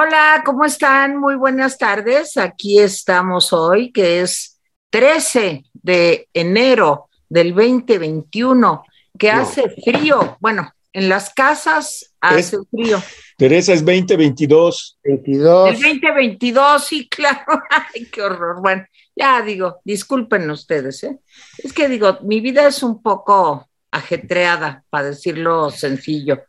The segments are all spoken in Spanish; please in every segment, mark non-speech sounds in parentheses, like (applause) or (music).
Hola, ¿cómo están? Muy buenas tardes. Aquí estamos hoy, que es 13 de enero del 2021, que hace frío. Bueno, en las casas hace frío. Teresa es 2022. 22. El 2022, sí, (laughs) claro. Ay, qué horror. Bueno, ya digo, disculpen ustedes, ¿eh? Es que digo, mi vida es un poco ajetreada, para decirlo sencillo.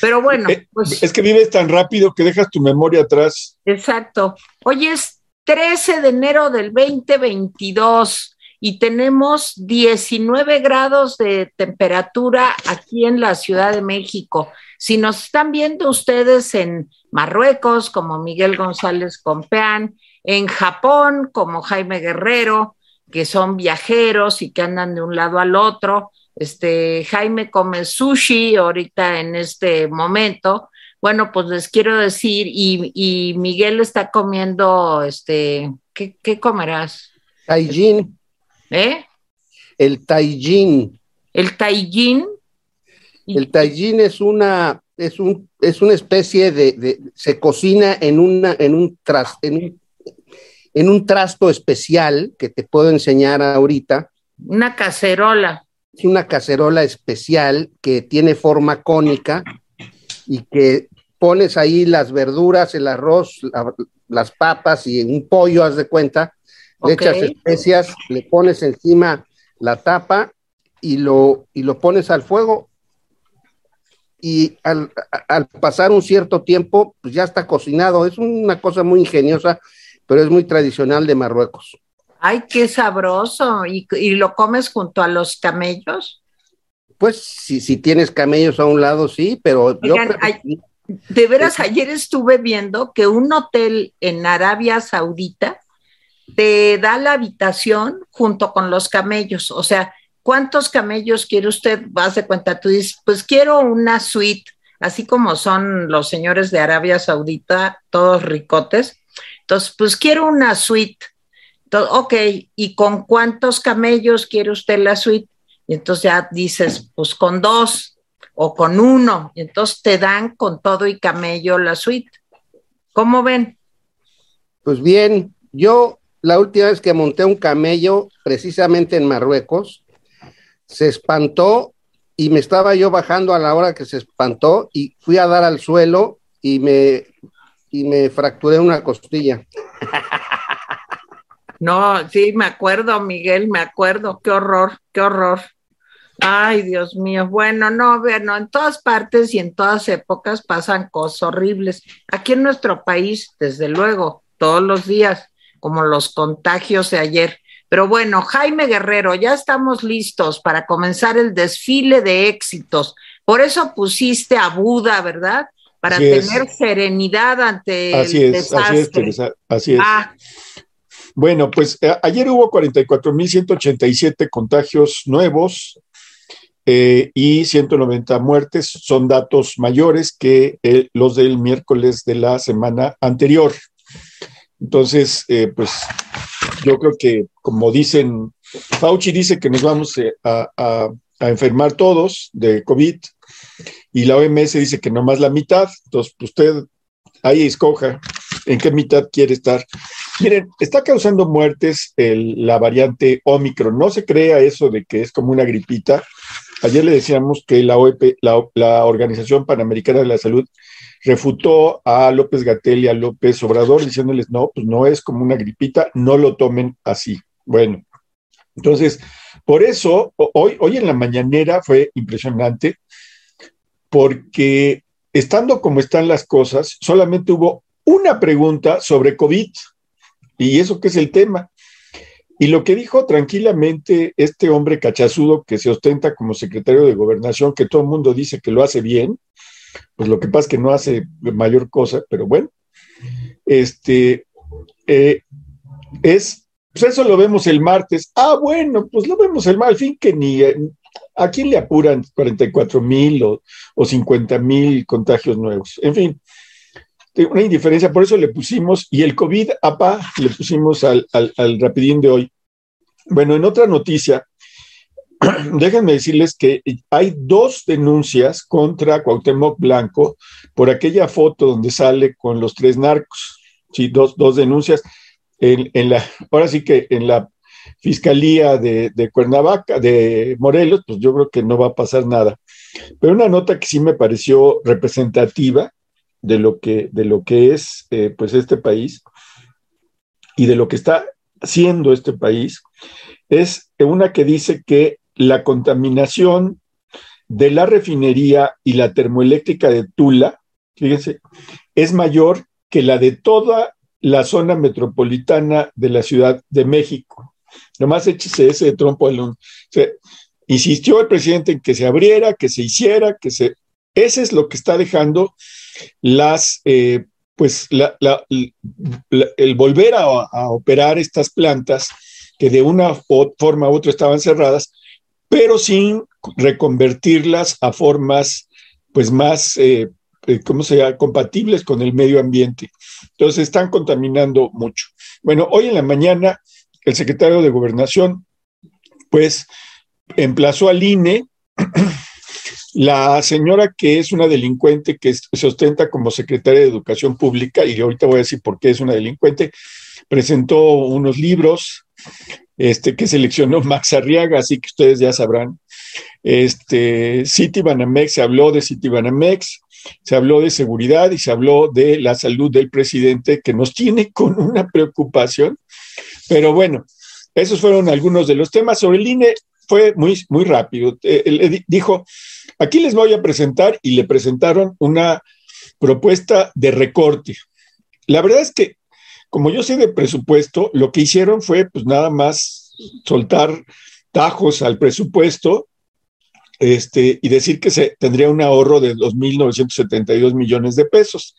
Pero bueno, eh, pues. Es que vives tan rápido que dejas tu memoria atrás. Exacto. Hoy es 13 de enero del 2022 y tenemos 19 grados de temperatura aquí en la Ciudad de México. Si nos están viendo ustedes en Marruecos, como Miguel González Compeán, en Japón, como Jaime Guerrero, que son viajeros y que andan de un lado al otro, este, Jaime come sushi ahorita en este momento. Bueno, pues les quiero decir, y, Miguel está comiendo, este, ¿qué, comerás? Taijin. ¿Eh? El taijin. ¿El taijin? El taijin es una, es un, es una especie de, se cocina en una, en un tras, en un, en un trasto especial que te puedo enseñar ahorita. Una cacerola es una cacerola especial que tiene forma cónica y que pones ahí las verduras, el arroz, las papas y un pollo, haz de cuenta, le echas especias, le pones encima la tapa y lo, y lo pones al fuego y al, al, pasar un cierto tiempo, pues ya está cocinado. Es una cosa muy ingeniosa, pero es muy tradicional de Marruecos. Ay, qué sabroso. ¿Y, lo comes junto a los camellos? Pues si, si tienes camellos a un lado, sí, pero yo de veras, ayer estuve viendo que un hotel en Arabia Saudita te da la habitación junto con los camellos. O sea, ¿cuántos camellos quiere usted? Vas de cuenta, tú dices, pues quiero una suite, así como son los señores de Arabia Saudita, todos ricotes. Entonces, pues quiero una suite ok, ¿y con cuántos camellos quiere usted la suite? Y entonces ya dices, pues con dos o con uno. Y entonces te dan con todo y camello la suite. ¿Cómo ven? Pues bien, yo la última vez que monté un camello, precisamente en Marruecos, se espantó y me estaba yo bajando a la hora que se espantó y fui a dar al suelo y me, y me fracturé una costilla. (laughs) No, sí, me acuerdo, Miguel, me acuerdo, qué horror, qué horror. Ay, Dios mío. Bueno, no, bueno, en todas partes y en todas épocas pasan cosas horribles. Aquí en nuestro país, desde luego, todos los días, como los contagios de ayer. Pero bueno, Jaime Guerrero, ya estamos listos para comenzar el desfile de éxitos. Por eso pusiste a Buda, ¿verdad? Para tener serenidad ante así el es, desastre. Así es, así es. Ah, bueno, pues eh, ayer hubo 44.187 contagios nuevos eh, y 190 muertes. Son datos mayores que eh, los del miércoles de la semana anterior. Entonces, pues yo creo que, como dicen, Fauci dice que nos vamos a, a enfermar todos de COVID y la OMS dice que no más la mitad. Entonces, pues, usted ahí escoja en qué mitad quiere estar. Miren, está causando muertes la variante Omicron. No se crea eso de que es como una gripita. Ayer le decíamos que la OEP, la, Organización Panamericana de la Salud, refutó a López Gatel y a López Obrador diciéndoles, no, pues no es como una gripita, no lo tomen así. Bueno, entonces, por eso, hoy, hoy en la mañanera fue impresionante, porque estando como están las cosas, solamente hubo una pregunta sobre COVID. ¿Y eso qué es el tema? Y lo que dijo tranquilamente este hombre cachazudo que se ostenta como secretario de gobernación, que todo el mundo dice que lo hace bien, pues lo que pasa es que no hace mayor cosa, pero bueno, este, eh, es, pues eso lo vemos el martes. Ah, bueno, pues lo vemos el martes, al fin que ni, eh, ¿a quién le apuran 44 mil o, o 50 mil contagios nuevos? En fin, una indiferencia, por eso le pusimos, y el COVID, apa, le pusimos al, al, rapidín de hoy. Bueno, en otra noticia, (clears throat) déjenme decirles que hay dos denuncias contra Cuauhtémoc Blanco por aquella foto donde sale con los tres narcos. Sí, dos, dos denuncias. En, en, la, ahora sí que en la Fiscalía de, de, Cuernavaca, de Morelos, pues yo creo que no va a pasar nada. Pero una nota que sí me pareció representativa de lo que, de lo que es eh, pues este país y de lo que está haciendo este país es una que dice que la contaminación de la refinería y la termoeléctrica de Tula, fíjense, es mayor que la de toda la zona metropolitana de la Ciudad de México. Nomás échese ese trompo al Insistió el presidente en que se abriera, que se hiciera, que se... Ese es lo que está dejando las, eh, pues, el volver a, operar estas plantas que de una forma u otra estaban cerradas, pero sin reconvertirlas a formas pues más, eh, eh, ¿cómo se llama?, compatibles con el medio ambiente. Entonces están contaminando mucho. Bueno, hoy en la mañana el secretario de Gobernación pues emplazó al INE la señora que es una delincuente que se ostenta como secretaria de Educación Pública, y ahorita voy a decir por qué es una delincuente, presentó unos libros este, que seleccionó (laughs) Max Arriaga, así que ustedes ya sabrán. Este, City Banamex, se habló de City Banamex, se habló de seguridad y se habló de la salud del presidente, que nos tiene con una preocupación. Pero bueno, esos fueron algunos de los temas. Sobre el INE fue muy, muy rápido. Eh, dijo, aquí les voy a presentar y le presentaron una propuesta de recorte. La verdad es que como yo sé de presupuesto, lo que hicieron fue pues nada más soltar tajos al presupuesto este, y decir que se tendría un ahorro de 2.972 millones de pesos.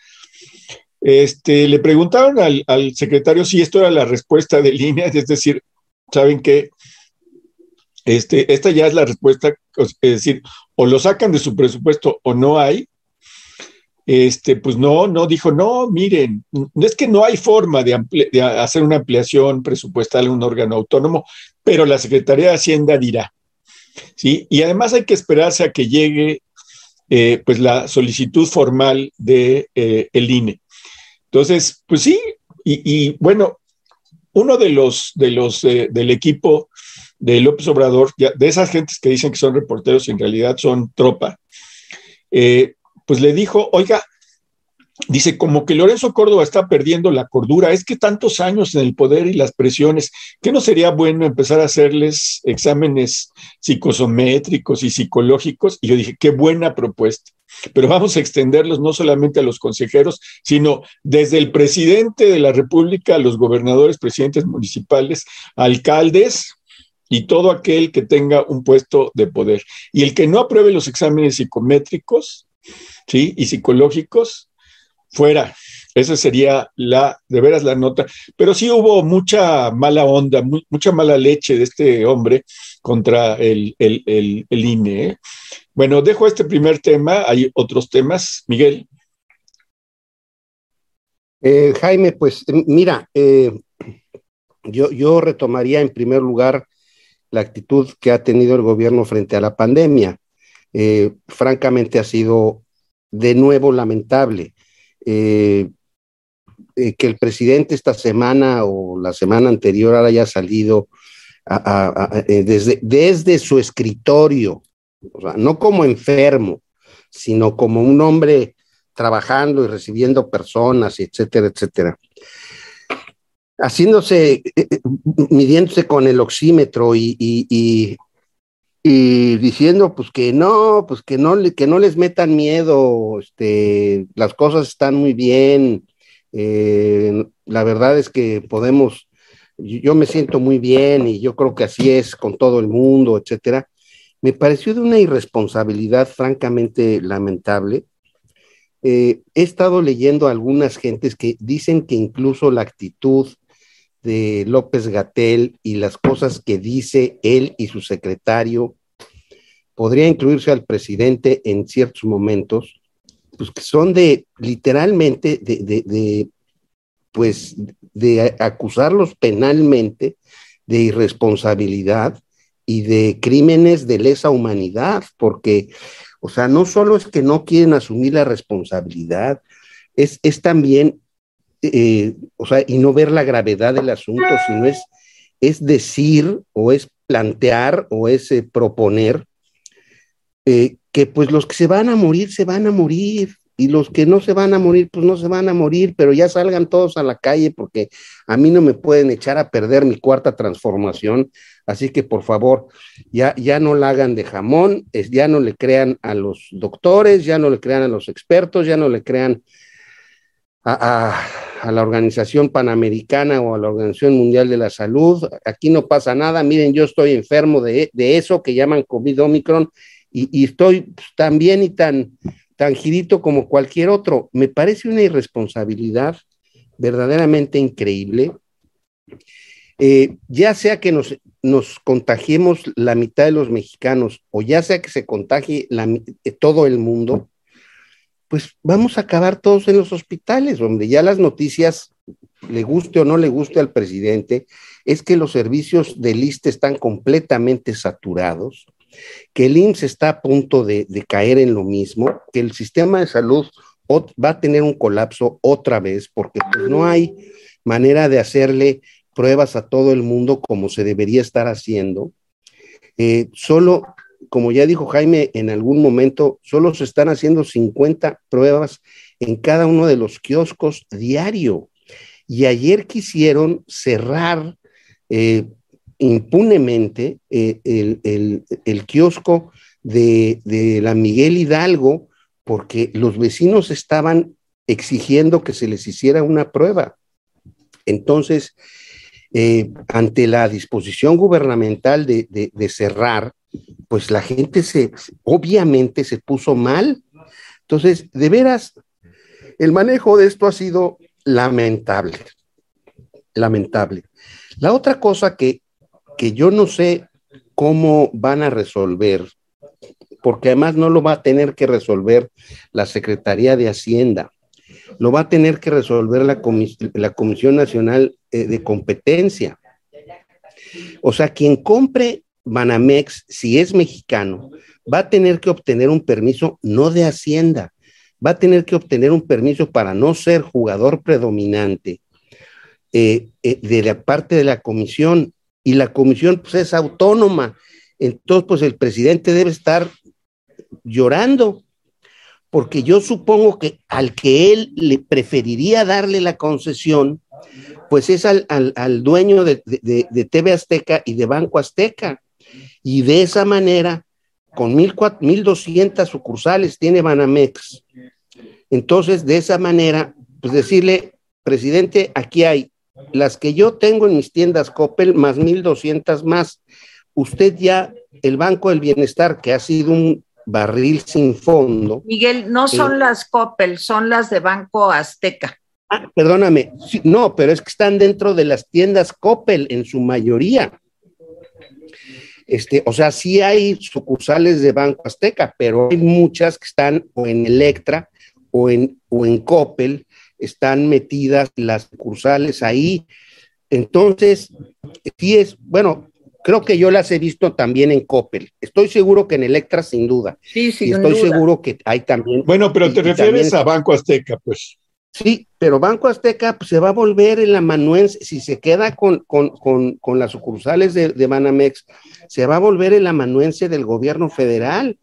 Este, le preguntaron al, secretario si esto era la respuesta de línea, (laughs) es decir, saben que este, esta ya es la respuesta, es decir, o lo sacan de su presupuesto o no hay, este, pues no, no, dijo, no, miren, es que no hay forma de, hacer una ampliación presupuestal en un órgano autónomo, pero la Secretaría de Hacienda dirá. ¿sí? Y además hay que esperarse a que llegue eh, pues la solicitud formal de eh, INE. Entonces, pues sí, y, bueno, uno de los, de los eh, del equipo de López Obrador, de esas gentes que dicen que son reporteros y en realidad son tropa, pues le dijo, oiga, dice, como que Lorenzo Córdoba está perdiendo la cordura, es que tantos años en el poder y las presiones, que no sería bueno empezar a hacerles exámenes psicosométricos y psicológicos? Y yo dije, qué buena propuesta. Pero vamos a extenderlos no solamente a los consejeros, sino desde el presidente de la República, a los gobernadores, presidentes municipales, alcaldes, y todo aquel que tenga un puesto de poder. Y el que no apruebe los exámenes psicométricos, ¿sí? Y psicológicos, fuera. Esa sería la, de veras, la nota. Pero sí hubo mucha mala onda, mucha mala leche de este hombre contra el, el, INE. ¿eh? Bueno, dejo este primer tema. Hay otros temas. Miguel. Eh, Jaime, pues mira, eh, yo, yo retomaría en primer lugar la actitud que ha tenido el gobierno frente a la pandemia. francamente ha sido de nuevo lamentable. Eh, eh, que el presidente esta semana o la semana anterior haya salido eh, desde, desde su escritorio, no como enfermo, sino como un hombre trabajando y recibiendo personas, etcétera, etcétera. Haciéndose, midiéndose con el oxímetro y, y diciendo pues que no, pues que no, que no les metan miedo, este, las cosas están muy bien, eh, la verdad es que podemos, yo me siento muy bien y yo creo que así es con todo el mundo, etcétera. Me pareció de una irresponsabilidad francamente lamentable. Eh, he estado leyendo algunas gentes que dicen que incluso la actitud de López Gatel y las cosas que dice él y su secretario podría incluirse al presidente en ciertos momentos, pues que son de literalmente de, de, pues de acusarlos penalmente de irresponsabilidad y de crímenes de lesa humanidad, porque, o sea, no solo es que no quieren asumir la responsabilidad, es, es también, eh, o sea, y no ver la gravedad del asunto, sino es, es decir o es plantear o es eh, proponer eh, que pues los que se van a morir, se van a morir, y los que no se van a morir, pues no se van a morir, pero ya salgan todos a la calle porque a mí no me pueden echar a perder mi cuarta transformación, así que por favor, ya, ya no la hagan de jamón, es, ya no le crean a los doctores, ya no le crean a los expertos, ya no le crean a, a la Organización Panamericana o a la Organización Mundial de la Salud, aquí no pasa nada, miren, yo estoy enfermo de, de eso que llaman COVID-Omicron y, y estoy pues, tan bien y tan tan girito como cualquier otro. Me parece una irresponsabilidad verdaderamente increíble. Eh, ya sea que nos, nos, contagiemos la mitad de los mexicanos o ya sea que se contagie la, eh, todo el mundo, pues vamos a acabar todos en los hospitales, donde ya las noticias, le guste o no le guste al presidente, es que los servicios de lista están completamente saturados que el IMSS está a punto de, caer en lo mismo, que el sistema de salud va a tener un colapso otra vez, porque pues, no hay manera de hacerle pruebas a todo el mundo como se debería estar haciendo. Eh, solo, como ya dijo Jaime en algún momento, solo se están haciendo 50 pruebas en cada uno de los kioscos diario. Y ayer quisieron cerrar eh, impunemente eh, el, kiosco de, la Miguel Hidalgo porque los vecinos estaban exigiendo que se les hiciera una prueba. Entonces, eh, ante la disposición gubernamental de, de, cerrar, pues la gente se, obviamente se puso mal. Entonces, de veras, el manejo de esto ha sido lamentable, lamentable. La otra cosa que que yo no sé cómo van a resolver, porque además no lo va a tener que resolver la Secretaría de Hacienda, lo va a tener que resolver la, la Comisión Nacional eh, de Competencia. O sea, quien compre Banamex, si es mexicano, va a tener que obtener un permiso no de Hacienda, va a tener que obtener un permiso para no ser jugador predominante eh, eh, de la parte de la comisión y la comisión pues es autónoma. Entonces, pues el presidente debe estar llorando, porque yo supongo que al que él le preferiría darle la concesión, pues es al, dueño de, TV Azteca y de Banco Azteca. Y de esa manera, con 1.200 sucursales tiene Banamex. Entonces, de esa manera, pues decirle, presidente, aquí hay las que yo tengo en mis tiendas Coppel, más 1.200 más. Usted ya, el Banco del Bienestar, que ha sido un barril sin fondo. Miguel, no son eh, las Coppel, son las de Banco Azteca. Ah, perdóname, no, pero es que están dentro de las tiendas Coppel en su mayoría. Este, o sea, sí hay sucursales de Banco Azteca, pero hay muchas que están o en Electra o en, o en Coppel están metidas las sucursales ahí. Entonces, sí es, bueno, creo que yo las he visto también en Coppel. Estoy seguro que en Electra, sin duda. Sí, sí. Y estoy seguro que hay también. Bueno, pero te refieres a Banco Azteca, pues. Sí, pero Banco Azteca pues, se va a volver el amanuense, si se queda con, con, las sucursales de, de, Banamex, se va a volver el amanuense del gobierno federal,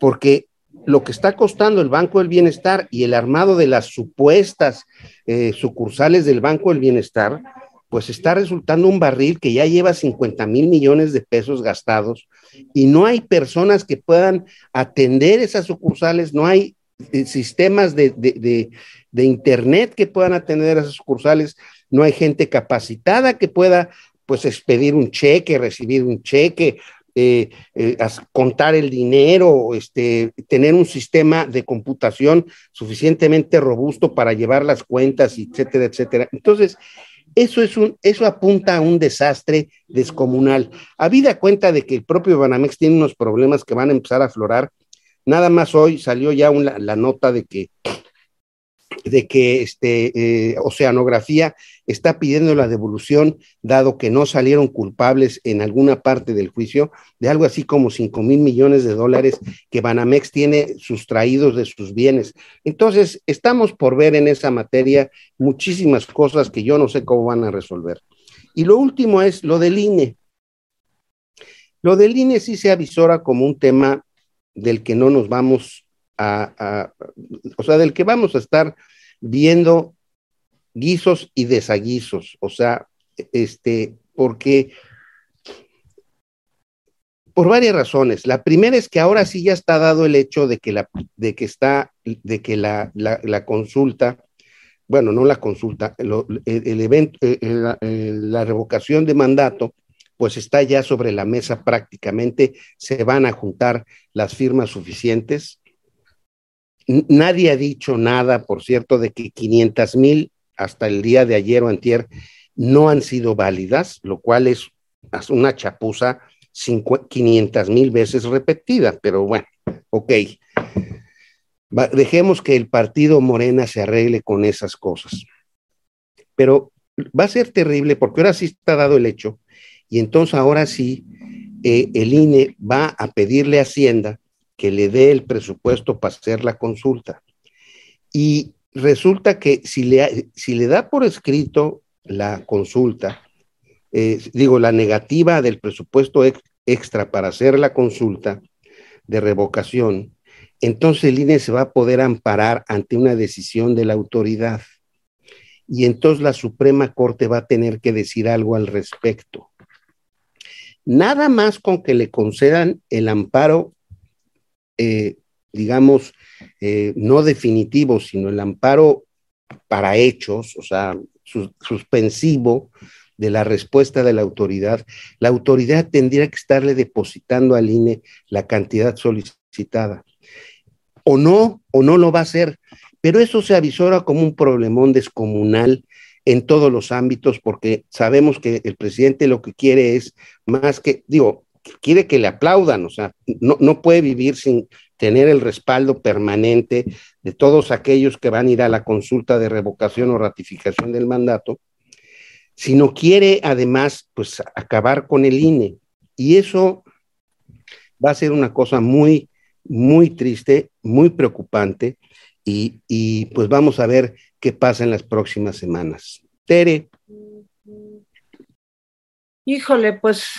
porque lo que está costando el Banco del Bienestar y el armado de las supuestas eh, sucursales del Banco del Bienestar, pues está resultando un barril que ya lleva 50 mil millones de pesos gastados y no hay personas que puedan atender esas sucursales, no hay eh, sistemas de, Internet que puedan atender esas sucursales, no hay gente capacitada que pueda pues expedir un cheque, recibir un cheque, eh, eh, contar el dinero, este, tener un sistema de computación suficientemente robusto para llevar las cuentas, etcétera, etcétera. Entonces, eso, es un, eso apunta a un desastre descomunal. Habida cuenta de que el propio Banamex tiene unos problemas que van a empezar a aflorar, nada más hoy salió ya la nota de que de que este, eh, Oceanografía está pidiendo la devolución, dado que no salieron culpables en alguna parte del juicio, de algo así como 5 mil millones de dólares que Banamex tiene sustraídos de sus bienes. Entonces, estamos por ver en esa materia muchísimas cosas que yo no sé cómo van a resolver. Y lo último es lo del INE. Lo del INE sí se avisora como un tema del que no nos vamos a, o sea, del que vamos a estar viendo guisos y desaguisos, o sea, este, porque por varias razones. La primera es que ahora sí ya está dado el hecho de que la, de que está, de que la, la, consulta, bueno, no la consulta, el, evento, eh, eh, la revocación de mandato, pues está ya sobre la mesa prácticamente, se van a juntar las firmas suficientes. Nadie ha dicho nada, por cierto, de que 500 mil hasta el día de ayer o antier no han sido válidas, lo cual es una chapuza 500 mil veces repetida, pero bueno, ok. Dejemos que el partido Morena se arregle con esas cosas. Pero va a ser terrible porque ahora sí está dado el hecho y entonces ahora sí eh, el INE va a pedirle a Hacienda que le dé el presupuesto para hacer la consulta. Y resulta que si le, si le da por escrito la consulta, eh, digo, la negativa del presupuesto extra para hacer la consulta de revocación, entonces el INE se va a poder amparar ante una decisión de la autoridad. Y entonces la Suprema Corte va a tener que decir algo al respecto. Nada más con que le concedan el amparo, eh, digamos, eh, no definitivo, sino el amparo para hechos, o sea, suspensivo de la respuesta de la autoridad, la autoridad tendría que estarle depositando al INE la cantidad solicitada. O no, o no lo va a hacer, pero eso se avisora como un problemón descomunal en todos los ámbitos, porque sabemos que el presidente lo que quiere es más que, digo, quiere que le aplaudan, o sea, no, no puede vivir sin tener el respaldo permanente de todos aquellos que van a ir a la consulta de revocación o ratificación del mandato, sino quiere además, pues, acabar con el INE. Y eso va a ser una cosa muy, muy triste, muy preocupante, y, y pues vamos a ver qué pasa en las próximas semanas. Tere. Híjole, pues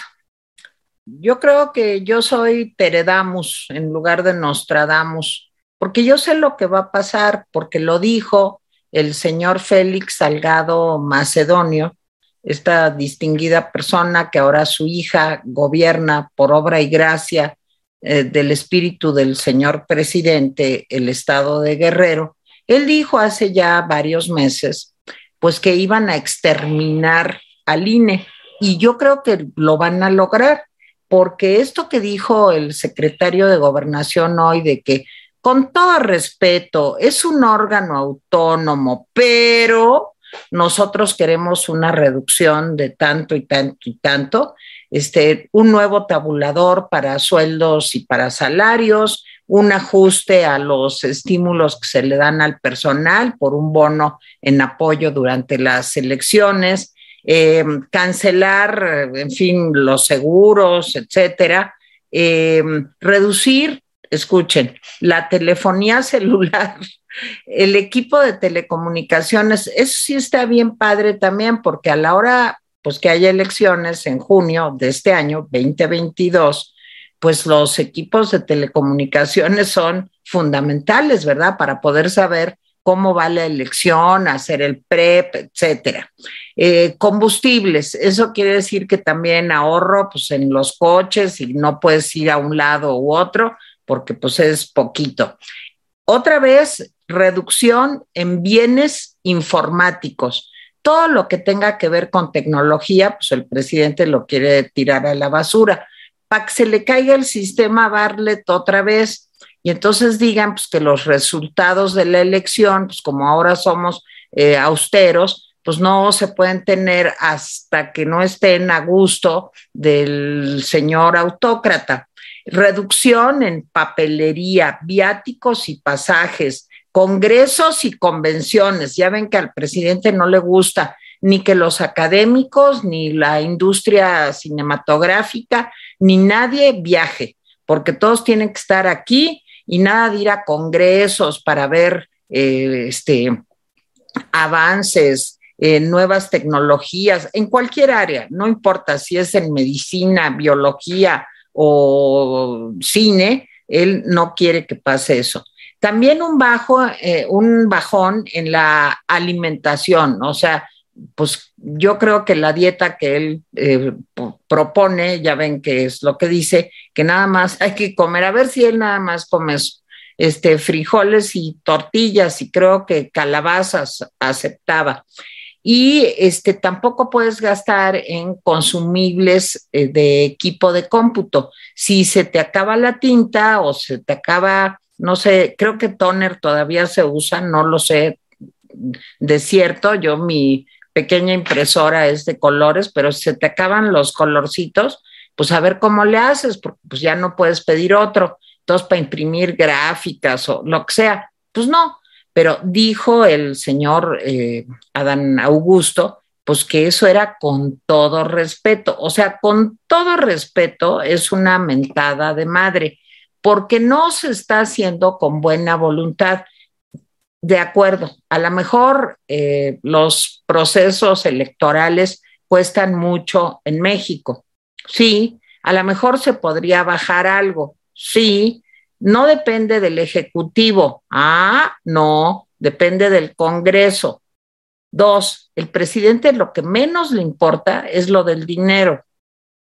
yo creo que yo soy Teredamus en lugar de Nostradamus, porque yo sé lo que va a pasar, porque lo dijo el señor Félix Salgado Macedonio, esta distinguida persona que ahora su hija gobierna por obra y gracia eh, del espíritu del señor presidente el estado de Guerrero, él dijo hace ya varios meses, pues que iban a exterminar al INE y yo creo que lo van a lograr, porque esto que dijo el secretario de gobernación hoy de que con todo respeto es un órgano autónomo, pero nosotros queremos una reducción de tanto y tanto y tanto, este, un nuevo tabulador para sueldos y para salarios, un ajuste a los estímulos que se le dan al personal por un bono en apoyo durante las elecciones, eh, cancelar, en fin, los seguros, etcétera, eh, reducir, escuchen, la telefonía celular, (laughs) el equipo de telecomunicaciones, eso sí está bien padre también, porque a la hora pues que haya elecciones en junio de este año 2022, pues los equipos de telecomunicaciones son fundamentales, ¿verdad? Para poder saber cómo va la elección, hacer el PREP, etcétera. Eh, combustibles, eso quiere decir que también ahorro pues, en los coches y no puedes ir a un lado u otro porque pues es poquito. Otra vez, reducción en bienes informáticos. Todo lo que tenga que ver con tecnología, pues el presidente lo quiere tirar a la basura para que se le caiga el sistema Bartlett otra vez y entonces digan pues, que los resultados de la elección, pues como ahora somos eh, austeros, pues no se pueden tener hasta que no estén a gusto del señor autócrata. Reducción en papelería, viáticos y pasajes, congresos y convenciones. Ya ven que al presidente no le gusta ni que los académicos, ni la industria cinematográfica, ni nadie viaje, porque todos tienen que estar aquí y nada de ir a congresos para ver eh, este, avances, eh, nuevas tecnologías, en cualquier área, no importa si es en medicina, biología o cine, él no quiere que pase eso. También un bajo, eh, un bajón en la alimentación, o sea, pues yo creo que la dieta que él eh, propone, ya ven que es lo que dice, que nada más hay que comer, a ver si él nada más come este, frijoles y tortillas y creo que calabazas aceptaba. Y este, tampoco puedes gastar en consumibles eh, de equipo de cómputo. Si se te acaba la tinta o se te acaba, no sé, creo que toner todavía se usa, no lo sé de cierto. Yo mi pequeña impresora es de colores, pero si se te acaban los colorcitos, pues a ver cómo le haces, porque pues ya no puedes pedir otro. Entonces, para imprimir gráficas o lo que sea, pues no. Pero dijo el señor eh, Adán Augusto, pues que eso era con todo respeto. O sea, con todo respeto es una mentada de madre, porque no se está haciendo con buena voluntad de acuerdo, a lo mejor eh, los procesos electorales cuestan mucho en México. Sí, a lo mejor se podría bajar algo. Sí, no depende del Ejecutivo. Ah, no, depende del Congreso. Dos, el presidente lo que menos le importa es lo del dinero.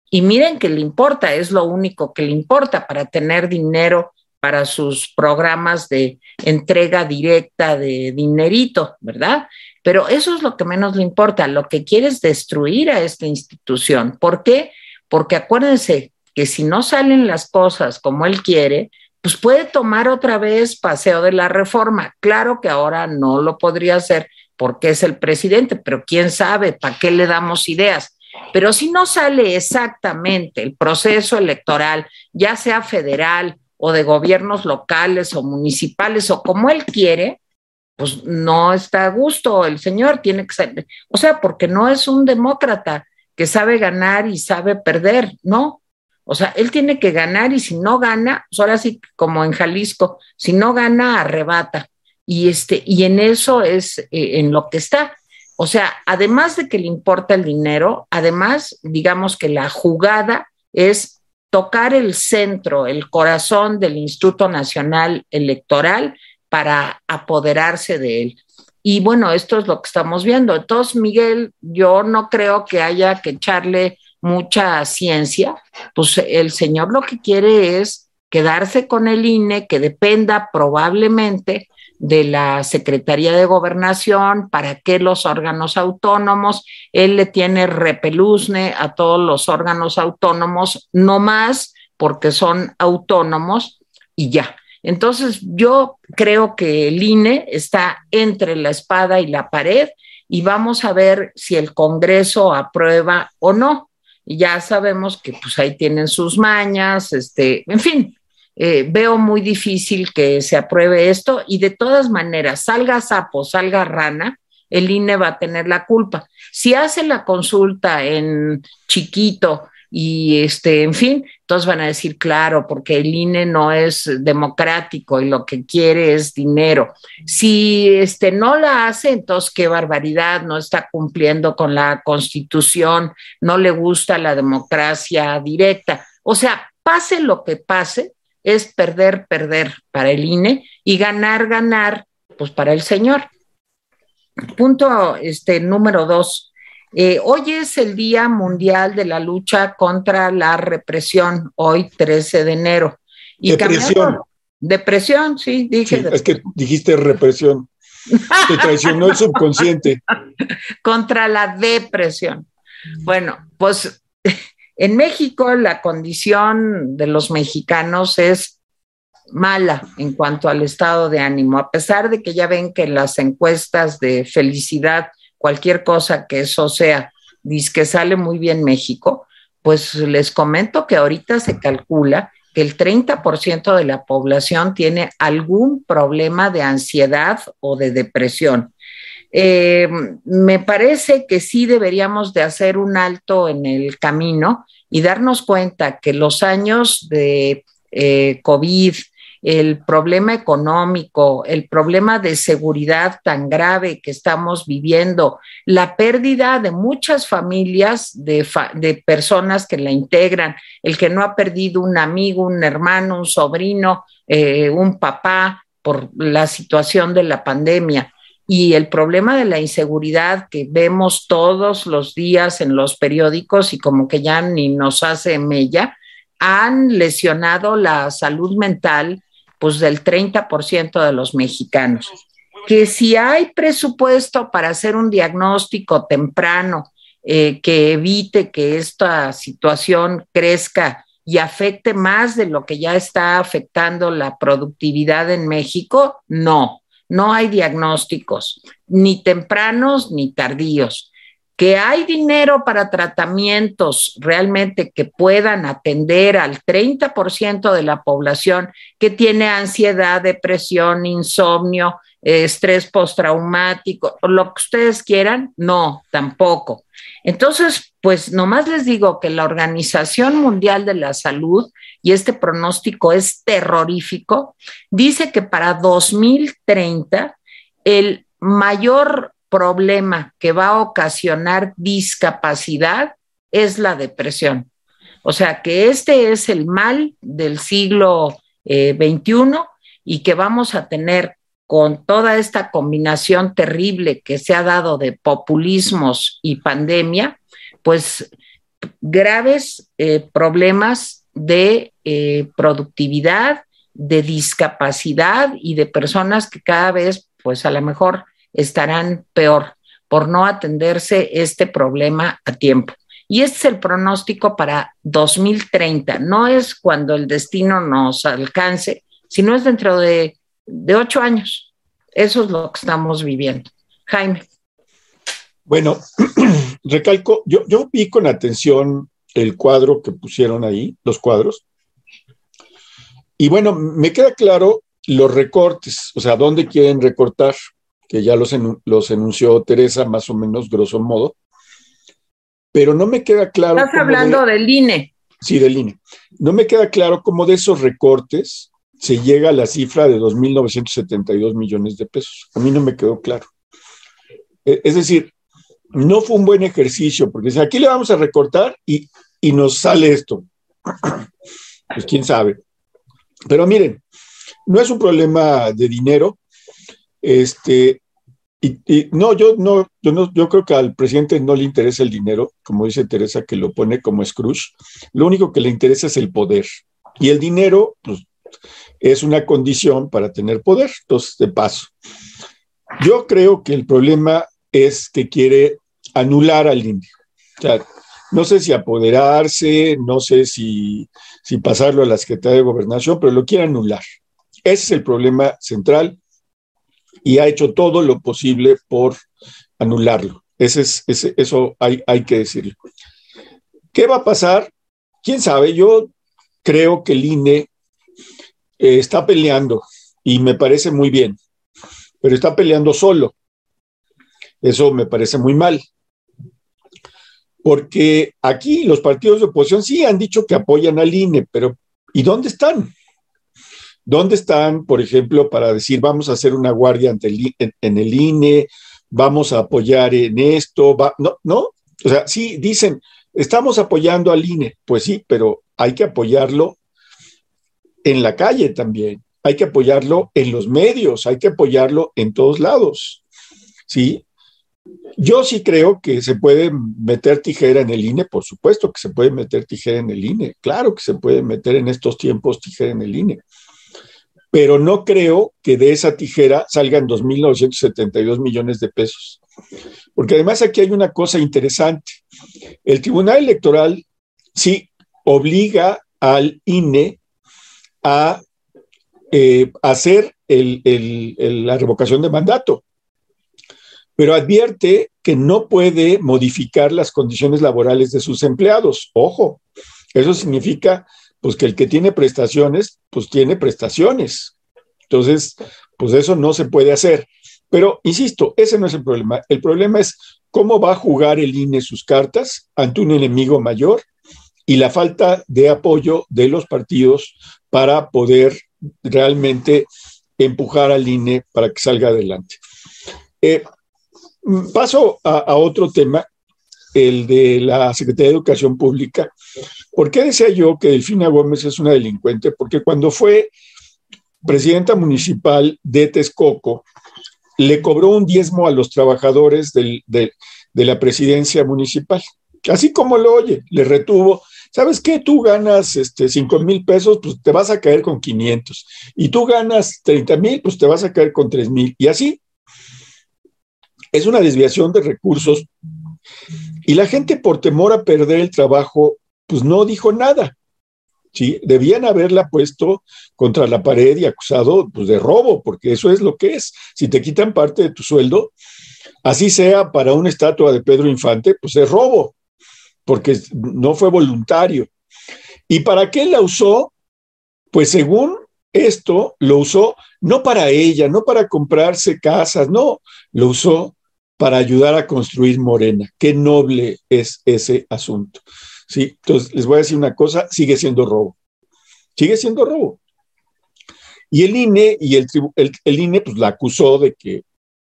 Y miren que le importa, es lo único que le importa para tener dinero para sus programas de entrega directa de dinerito, ¿verdad? Pero eso es lo que menos le importa. Lo que quiere es destruir a esta institución. ¿Por qué? Porque acuérdense que si no salen las cosas como él quiere, pues puede tomar otra vez paseo de la reforma. Claro que ahora no lo podría hacer porque es el presidente, pero quién sabe, ¿para qué le damos ideas? Pero si no sale exactamente el proceso electoral, ya sea federal o de gobiernos locales o municipales o como él quiere, pues no está a gusto el señor, tiene que ser, o sea, porque no es un demócrata que sabe ganar y sabe perder, no. O sea, él tiene que ganar y si no gana, pues ahora sí, como en Jalisco, si no gana, arrebata. Y, este, y en eso es eh, en lo que está. O sea, además de que le importa el dinero, además, digamos que la jugada es tocar el centro, el corazón del Instituto Nacional Electoral para apoderarse de él. Y bueno, esto es lo que estamos viendo. Entonces, Miguel, yo no creo que haya que echarle mucha ciencia, pues el señor lo que quiere es quedarse con el INE, que dependa probablemente de la Secretaría de Gobernación, para que los órganos autónomos, él le tiene repeluzne a todos los órganos autónomos, no más porque son autónomos y ya. Entonces yo creo que el INE está entre la espada y la pared y vamos a ver si el Congreso aprueba o no. Ya sabemos que pues ahí tienen sus mañas, este, en fin, eh, veo muy difícil que se apruebe esto y de todas maneras, salga sapo, salga rana, el INE va a tener la culpa. Si hace la consulta en chiquito y este, en fin, todos van a decir, claro, porque el INE no es democrático y lo que quiere es dinero. Si este no la hace, entonces qué barbaridad, no está cumpliendo con la Constitución, no le gusta la democracia directa. O sea, pase lo que pase, es perder, perder para el INE y ganar, ganar, pues para el señor. Punto este, número dos. Eh, hoy es el Día Mundial de la Lucha contra la Represión, hoy 13 de enero. Y depresión. Depresión, sí, dije. es que dijiste represión. Te traicionó el subconsciente. (laughs) contra la depresión. Bueno, pues en México la condición de los mexicanos es mala en cuanto al estado de ánimo, a pesar de que ya ven que las encuestas de felicidad, cualquier cosa que eso sea, dice que sale muy bien México, pues les comento que ahorita se calcula que el 30% de la población tiene algún problema de ansiedad o de depresión. Eh, me parece que sí deberíamos de hacer un alto en el camino y darnos cuenta que los años de eh, COVID, el problema económico, el problema de seguridad tan grave que estamos viviendo, la pérdida de muchas familias, de, personas que la integran, el que no ha perdido un amigo, un hermano, un sobrino, eh, un papá por la situación de la pandemia y el problema de la inseguridad que vemos todos los días en los periódicos y como que ya ni nos hace mella, han lesionado la salud mental pues del 30% de los mexicanos. Que si hay presupuesto para hacer un diagnóstico temprano eh, que evite que esta situación crezca y afecte más de lo que ya está afectando la productividad en México, no no hay diagnósticos, ni tempranos ni tardíos. Que hay dinero para tratamientos realmente que puedan atender al 30% de la población que tiene ansiedad, depresión, insomnio, estrés postraumático, lo que ustedes quieran, no, tampoco. Entonces, pues nomás les digo que la Organización Mundial de la Salud y este pronóstico es terrorífico, dice que para 2030 el mayor problema que va a ocasionar discapacidad es la depresión. O sea que este es el mal del siglo XXI eh, y que vamos a tener con toda esta combinación terrible que se ha dado de populismos y pandemia, pues graves eh, problemas de eh, productividad, de discapacidad y de personas que cada vez, pues a lo mejor estarán peor por no atenderse este problema a tiempo. Y este es el pronóstico para 2030. No es cuando el destino nos alcance, sino es dentro de, de ocho años. Eso es lo que estamos viviendo. Jaime. Bueno, (clears throat) recalco, yo, yo vi con atención el cuadro que pusieron ahí, los cuadros. Y bueno, me queda claro los recortes, o sea, dónde quieren recortar, que ya los, los enunció Teresa más o menos, grosso modo. Pero no me queda claro. Estás hablando del INE. Sí, del INE. No me queda claro cómo de esos recortes se llega a la cifra de 2.972 millones de pesos. A mí no me quedó claro. E, es decir, no fue un buen ejercicio, porque aquí le vamos a recortar y y nos sale esto. (clears throat) Pues quién sabe. Pero miren, no es un problema de dinero. Este, y, no, yo no, yo no, yo creo que al presidente no le interesa el dinero, como dice Teresa, que lo pone como Scrooge. Lo único que le interesa es el poder. Y el dinero, pues, es una condición para tener poder. Entonces, de paso. Yo creo que el problema es que quiere anular al indio. O sea, no sé si apoderarse, no sé si, pasarlo a la Secretaría de Gobernación, pero lo quiere anular. Ese es el problema central y ha hecho todo lo posible por anularlo. Ese es, eso hay, hay que decirlo. ¿Qué va a pasar? ¿Quién sabe? Yo creo que el INE eh, está peleando y me parece muy bien, pero está peleando solo. Eso me parece muy mal porque aquí los partidos de oposición sí han dicho que apoyan al INE, pero ¿y dónde están? ¿Dónde están, por ejemplo, para decir vamos a hacer una guardia en, el INE, vamos a apoyar en esto? no, no, o sea, sí dicen, estamos apoyando al INE, pues sí, pero hay que apoyarlo en la calle también, hay que apoyarlo en los medios, hay que apoyarlo en todos lados, ¿sí? Yo sí creo que se puede meter tijera en el INE, por supuesto que se puede meter tijera en el INE, claro que se puede meter en estos tiempos tijera en el INE, pero no creo que de esa tijera salgan 2.972 millones de pesos. Porque además aquí hay una cosa interesante. El Tribunal Electoral sí obliga al INE a eh, hacer la revocación de mandato pero advierte que no puede modificar las condiciones laborales de sus empleados. Ojo, eso significa pues que el que tiene prestaciones, pues tiene prestaciones. Entonces, pues eso no se puede hacer. Pero, insisto, ese no es el problema. El problema es cómo va a jugar el INE sus cartas ante un enemigo mayor y la falta de apoyo de los partidos para poder realmente empujar al INE para que salga adelante. Eh, paso a, otro tema, el de la Secretaría de Educación Pública. ¿Por qué decía yo que Delfina Gómez es una delincuente? Porque cuando fue presidenta municipal de Texcoco, le cobró un diezmo a los trabajadores de, la presidencia municipal. Así como lo oye, le retuvo. ¿Sabes qué? Tú ganas este, 5 mil pesos, pues te vas a caer con 500. Y tú ganas 30 mil, pues te vas a caer con 3 mil. Y así. Es una desviación de recursos. Y la gente, por temor a perder el trabajo, pues no dijo nada. ¿sí? Debían haberla puesto contra la pared y acusado pues, de robo, porque eso es lo que es. Si te quitan parte de tu sueldo, así sea para una estatua de Pedro Infante, pues es robo, porque no fue voluntario. ¿Y para qué la usó? Pues según esto, lo usó no para ella, no para comprarse casas, no, lo usó para ayudar a construir Morena. Qué noble es ese asunto. ¿sí? Entonces, les voy a decir una cosa, sigue siendo robo. Sigue siendo robo. Y el INE, y el, el, INE pues la acusó de que,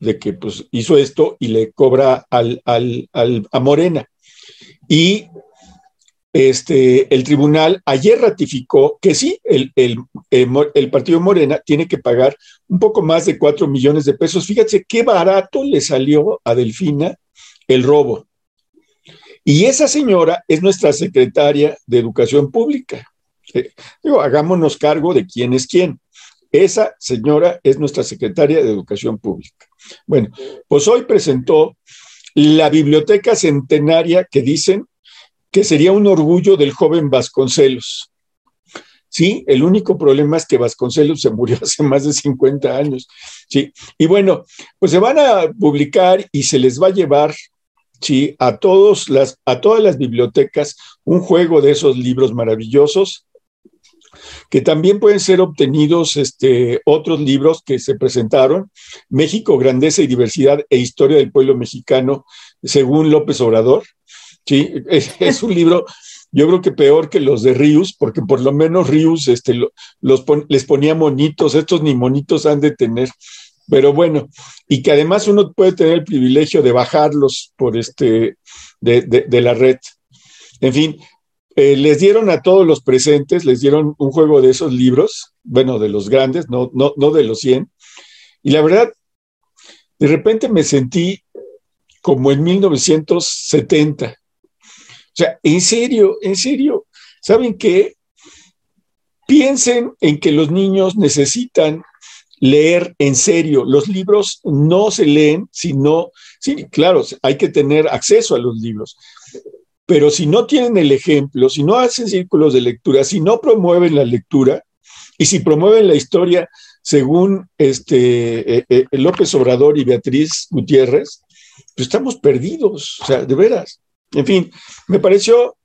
de que pues, hizo esto y le cobra al, al, a Morena. Y este, el tribunal ayer ratificó que sí, el, el, el, partido Morena tiene que pagar un poco más de cuatro millones de pesos. Fíjate qué barato le salió a Delfina el robo. Y esa señora es nuestra secretaria de Educación Pública. Eh, digo, hagámonos cargo de quién es quién. Esa señora es nuestra secretaria de Educación Pública. Bueno, pues hoy presentó la biblioteca centenaria que dicen que sería un orgullo del joven Vasconcelos. Sí, el único problema es que Vasconcelos se murió (laughs) hace más de 50 años. Sí, y bueno, pues se van a publicar y se les va a llevar ¿sí? a, a todas las bibliotecas un juego de esos libros maravillosos que también pueden ser obtenidos este, otros libros que se presentaron, México, Grandeza y Diversidad e Historia del Pueblo Mexicano, según López Obrador. Sí, es, un libro, yo creo que peor que los de Rius, porque por lo menos Rius este, los les ponía monitos, estos ni monitos han de tener. Pero bueno, y que además uno puede tener el privilegio de bajarlos por este, de, la red. En fin, eh, les dieron a todos los presentes, les dieron un juego de esos libros, bueno, de los grandes, no, no, no de los 100. Y la verdad, de repente me sentí como en 1970. O sea, en serio, en serio, ¿saben qué? Piensen en que los niños necesitan leer en serio. Los libros no se leen sino, sí, claro, hay que tener acceso a los libros, pero si no tienen el ejemplo, si no hacen círculos de lectura, si no promueven la lectura y si promueven la historia según este, eh, eh, López Obrador y Beatriz Gutiérrez, pues estamos perdidos, o sea, de veras. En fin, me pareció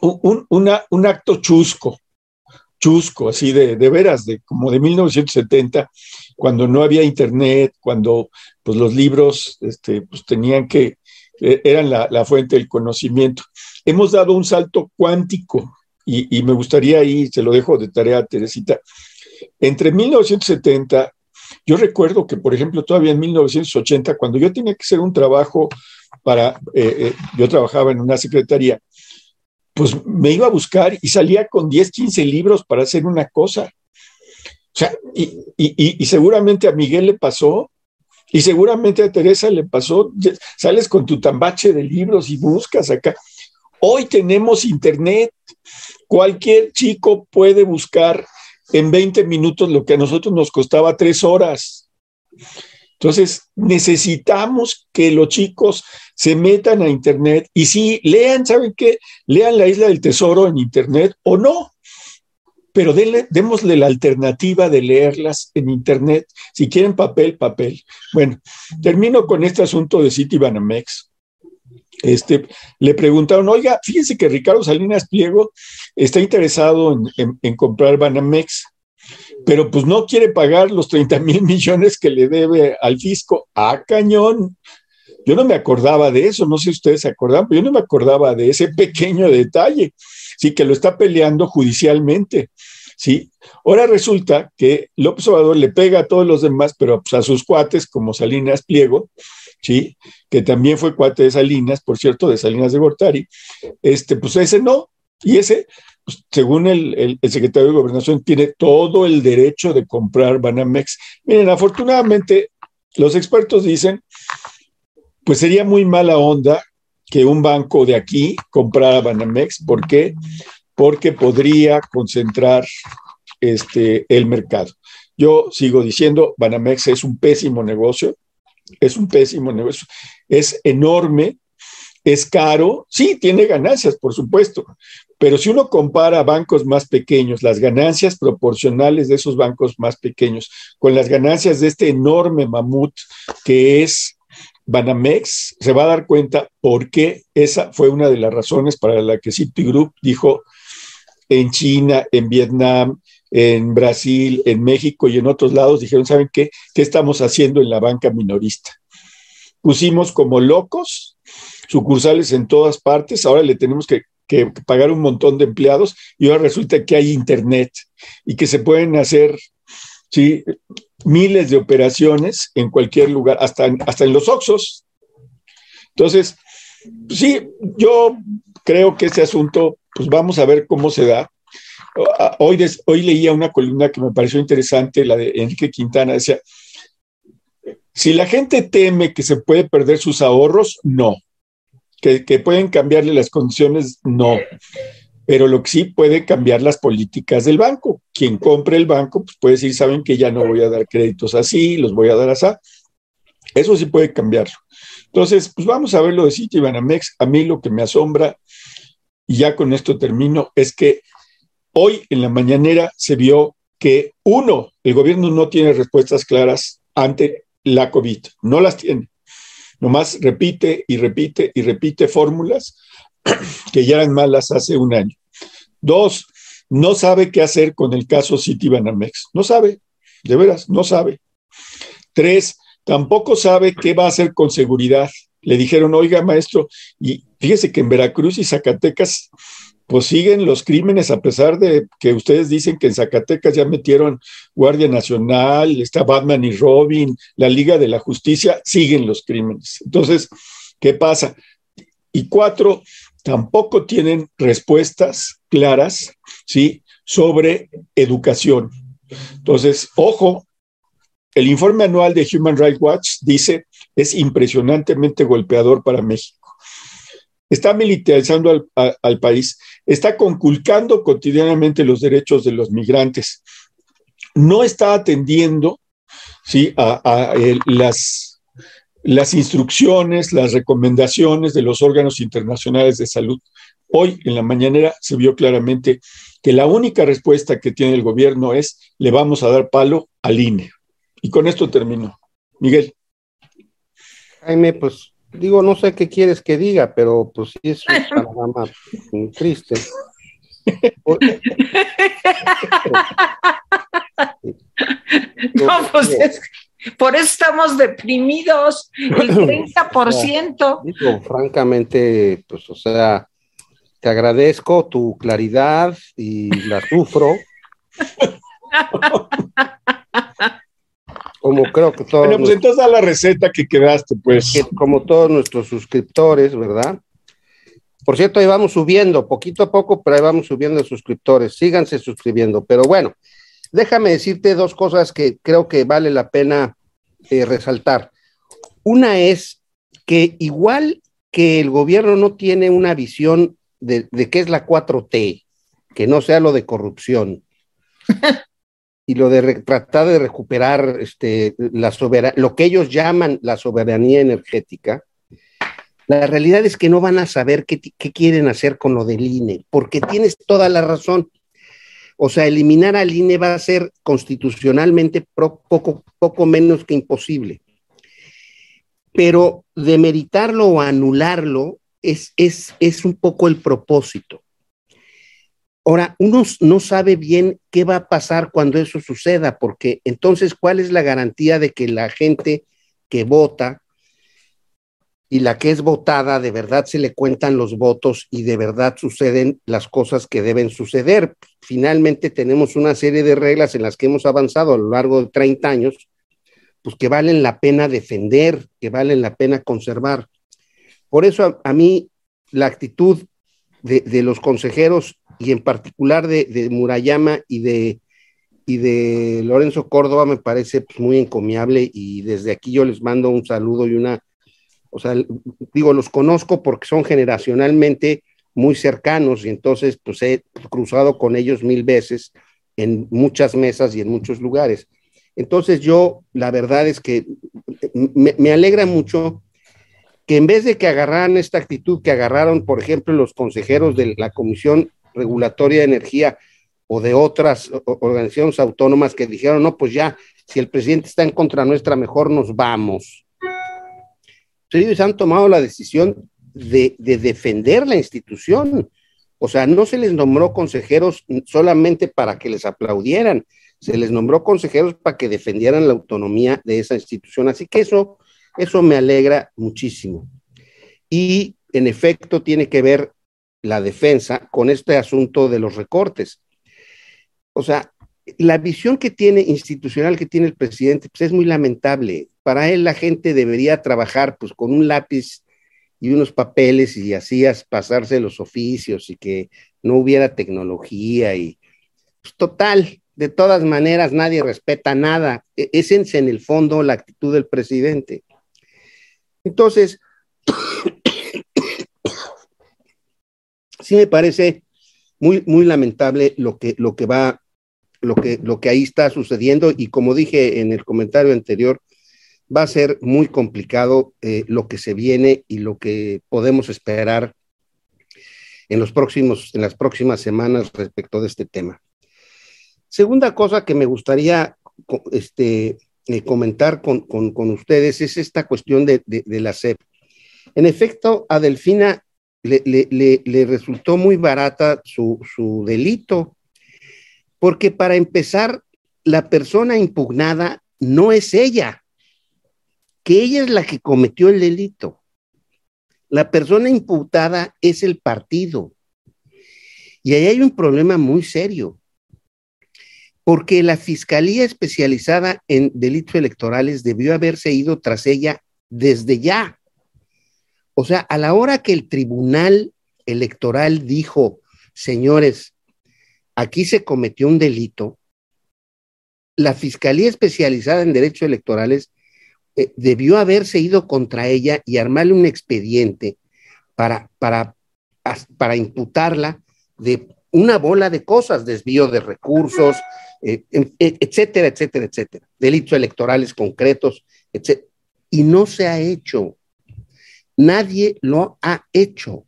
un, un acto chusco, chusco, así de, de veras, de como de 1970, cuando no había internet, cuando pues los libros este, pues, tenían que, eran la, fuente del conocimiento. Hemos dado un salto cuántico y, me gustaría ahí, se lo dejo de tarea a Teresita, entre 1970, yo recuerdo que, por ejemplo, todavía en 1980, cuando yo tenía que hacer un trabajo para, eh, eh, yo trabajaba en una secretaría, pues me iba a buscar y salía con 10, 15 libros para hacer una cosa. O sea, y, seguramente a Miguel le pasó, y seguramente a Teresa le pasó, sales con tu tambache de libros y buscas acá. Hoy tenemos internet, cualquier chico puede buscar en 20 minutos lo que a nosotros nos costaba tres horas. Entonces, necesitamos que los chicos se metan a Internet y si lean, ¿saben qué? Lean la isla del tesoro en Internet o no, pero démosle la alternativa de leerlas en Internet. Si quieren papel, papel. Bueno, termino con este asunto de Citibanamex. este, le preguntaron, oiga, fíjense que Ricardo Salinas Pliego está interesado en, comprar Banamex, pero pues no quiere pagar los 30 mil millones que le debe al fisco. ¡Ah, cañón! Yo no me acordaba de eso, no sé si ustedes se acordan, pero yo no me acordaba de ese pequeño detalle, sí, que lo está peleando judicialmente. ¿Sí? Ahora resulta que López Obrador le pega a todos los demás, pero pues, a sus cuates, como Salinas Pliego, ¿sí? Que también fue cuate de Salinas, por cierto, de Salinas de Gortari, este, pues ese no, y ese, pues, según el, el, secretario de Gobernación, tiene todo el derecho de comprar Banamex. Miren, afortunadamente, los expertos dicen, pues sería muy mala onda que un banco de aquí comprara Banamex, ¿por qué? Porque podría concentrar este, el mercado. Yo sigo diciendo, Banamex es un pésimo negocio, es un pésimo negocio, es enorme, es caro, sí, tiene ganancias, por supuesto, pero si uno compara bancos más pequeños, las ganancias proporcionales de esos bancos más pequeños con las ganancias de este enorme mamut que es Banamex, se va a dar cuenta por qué esa fue una de las razones para la que Citigroup dijo, en China, en Vietnam, en Brasil, en México y en otros lados dijeron, ¿saben qué? ¿Qué estamos haciendo en la banca minorista? Pusimos como locos sucursales en todas partes, ahora le tenemos que, pagar un montón de empleados y ahora resulta que hay internet y que se pueden hacer ¿sí? miles de operaciones en cualquier lugar, hasta, hasta en los Oxos. Entonces, sí, yo creo que ese asunto pues vamos a ver cómo se da. Hoy, hoy leía una columna que me pareció interesante, la de Enrique Quintana, decía, si la gente teme que se puede perder sus ahorros, no. Que, pueden cambiarle las condiciones, no. Pero lo que sí puede cambiar las políticas del banco. Quien compre el banco, pues puede decir, saben que ya no voy a dar créditos así, los voy a dar así. Eso sí puede cambiarlo. Entonces, pues vamos a ver lo de Citibanamex. A mí lo que me asombra y ya con esto termino, es que hoy en la mañanera se vio que, uno, el gobierno no tiene respuestas claras ante la COVID, no las tiene. Nomás repite y repite y repite fórmulas (clears throat) que ya eran malas hace un año. Dos, no sabe qué hacer con el caso Citibanamex. No sabe, de veras, no sabe. Tres, tampoco sabe qué va a hacer con seguridad le dijeron, oiga, maestro, y fíjese que en Veracruz y Zacatecas, pues siguen los crímenes, a pesar de que ustedes dicen que en Zacatecas ya metieron Guardia Nacional, está Batman y Robin, la Liga de la Justicia, siguen los crímenes. Entonces, ¿qué pasa? Y cuatro, tampoco tienen respuestas claras, ¿sí? Sobre educación. Entonces, ojo, el informe anual de Human Rights Watch dice es impresionantemente golpeador para México. Está militarizando al, país, está conculcando cotidianamente los derechos de los migrantes, no está atendiendo ¿sí? a, las, las instrucciones, las recomendaciones de los órganos internacionales de salud. Hoy en la mañanera se vio claramente que la única respuesta que tiene el gobierno es le vamos a dar palo al INE. Y con esto termino. Miguel. Jaime, pues digo, no sé qué quieres que diga, pero pues sí es un panorama triste. (laughs) no, pues es, por eso estamos deprimidos, el (clears throat) 30%. Digo, francamente, pues, o sea, te agradezco tu claridad y la sufro. (laughs) como creo que todos. Bueno, pues entonces a la receta que quedaste, pues. como todos nuestros suscriptores, ¿verdad? Por cierto, ahí vamos subiendo, poquito a poco, pero ahí vamos subiendo suscriptores. Síganse suscribiendo. Pero bueno, déjame decirte dos cosas que creo que vale la pena eh, resaltar. Una es que igual que el gobierno no tiene una visión de, de qué es la 4T, que no sea lo de corrupción, (laughs) y lo de tratar de recuperar este, la lo que ellos llaman la soberanía energética, la realidad es que no van a saber qué, quieren hacer con lo del INE, porque tienes toda la razón. O sea, eliminar al INE va a ser constitucionalmente poco, poco menos que imposible. Pero demeritarlo o anularlo es, es, es un poco el propósito. Ahora, uno no sabe bien qué va a pasar cuando eso suceda, porque entonces, ¿cuál es la garantía de que la gente que vota y la que es votada, de verdad se le cuentan los votos y de verdad suceden las cosas que deben suceder? Finalmente tenemos una serie de reglas en las que hemos avanzado a lo largo de 30 años, pues que valen la pena defender, que valen la pena conservar. Por eso a, mí la actitud de, los consejeros y en particular de, Murayama y de, y de Lorenzo Córdoba me parece pues, muy encomiable y desde aquí yo les mando un saludo y una, o sea, digo, los conozco porque son generacionalmente muy cercanos y entonces pues he cruzado con ellos mil veces en muchas mesas y en muchos lugares. Entonces yo, la verdad es que me, me alegra mucho que en vez de que agarraran esta actitud que agarraron, por ejemplo, los consejeros de la Comisión Regulatoria de Energía o de otras organizaciones autónomas que dijeron, no, pues ya, si el presidente está en contra nuestra, mejor nos vamos. Ellos han tomado la decisión de, de defender la institución. O sea, no se les nombró consejeros solamente para que les aplaudieran, se les nombró consejeros para que defendieran la autonomía de esa institución. Así que eso eso me alegra muchísimo. Y en efecto tiene que ver la defensa con este asunto de los recortes. O sea, la visión que tiene institucional que tiene el presidente pues es muy lamentable. Para él la gente debería trabajar pues con un lápiz y unos papeles y así pasarse los oficios y que no hubiera tecnología y pues, total, de todas maneras nadie respeta nada. E, es en el fondo la actitud del presidente. Entonces, sí me parece muy, muy lamentable lo que, lo que va, lo que, lo que ahí está sucediendo y como dije en el comentario anterior, va a ser muy complicado eh, lo que se viene y lo que podemos esperar en los próximos, en las próximas semanas respecto de este tema. Segunda cosa que me gustaría este, eh, comentar con, ustedes es esta cuestión de, la SEP. En efecto, a Le, resultó muy barata su, su, delito, porque para empezar, la persona impugnada no es ella, que ella es la que cometió el delito. La persona imputada es el partido. Y ahí hay un problema muy serio porque la Fiscalía Especializada en Delitos Electorales debió haberse ido tras ella desde ya. O sea, a la hora que el Tribunal Electoral dijo, señores, aquí se cometió un delito, la Fiscalía Especializada en Derechos Electorales eh, debió haberse ido contra ella y armarle un expediente para, para, para imputarla de una bola de cosas, desvío de recursos, eh, e, etcétera, etcétera, etcétera, delitos electorales concretos, etcétera. Y no se ha hecho. Nadie lo ha hecho.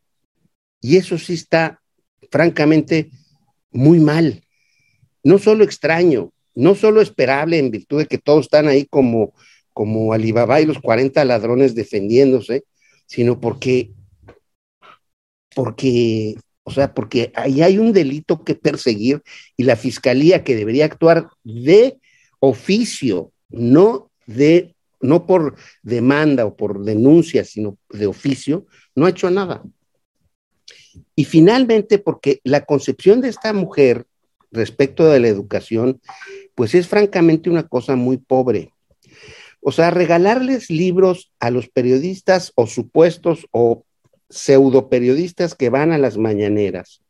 Y eso sí está, francamente, muy mal. No solo extraño, no solo esperable en virtud de que todos están ahí como, como Alibaba y los 40 ladrones defendiéndose, sino porque, porque o sea, porque ahí hay un delito que perseguir y la fiscalía que debería actuar de oficio, no de no por demanda o por denuncia, sino de oficio, no ha hecho nada. Y finalmente, porque la concepción de esta mujer respecto de la educación, pues es francamente una cosa muy pobre. O sea, regalarles libros a los periodistas o supuestos o pseudo periodistas que van a las mañaneras,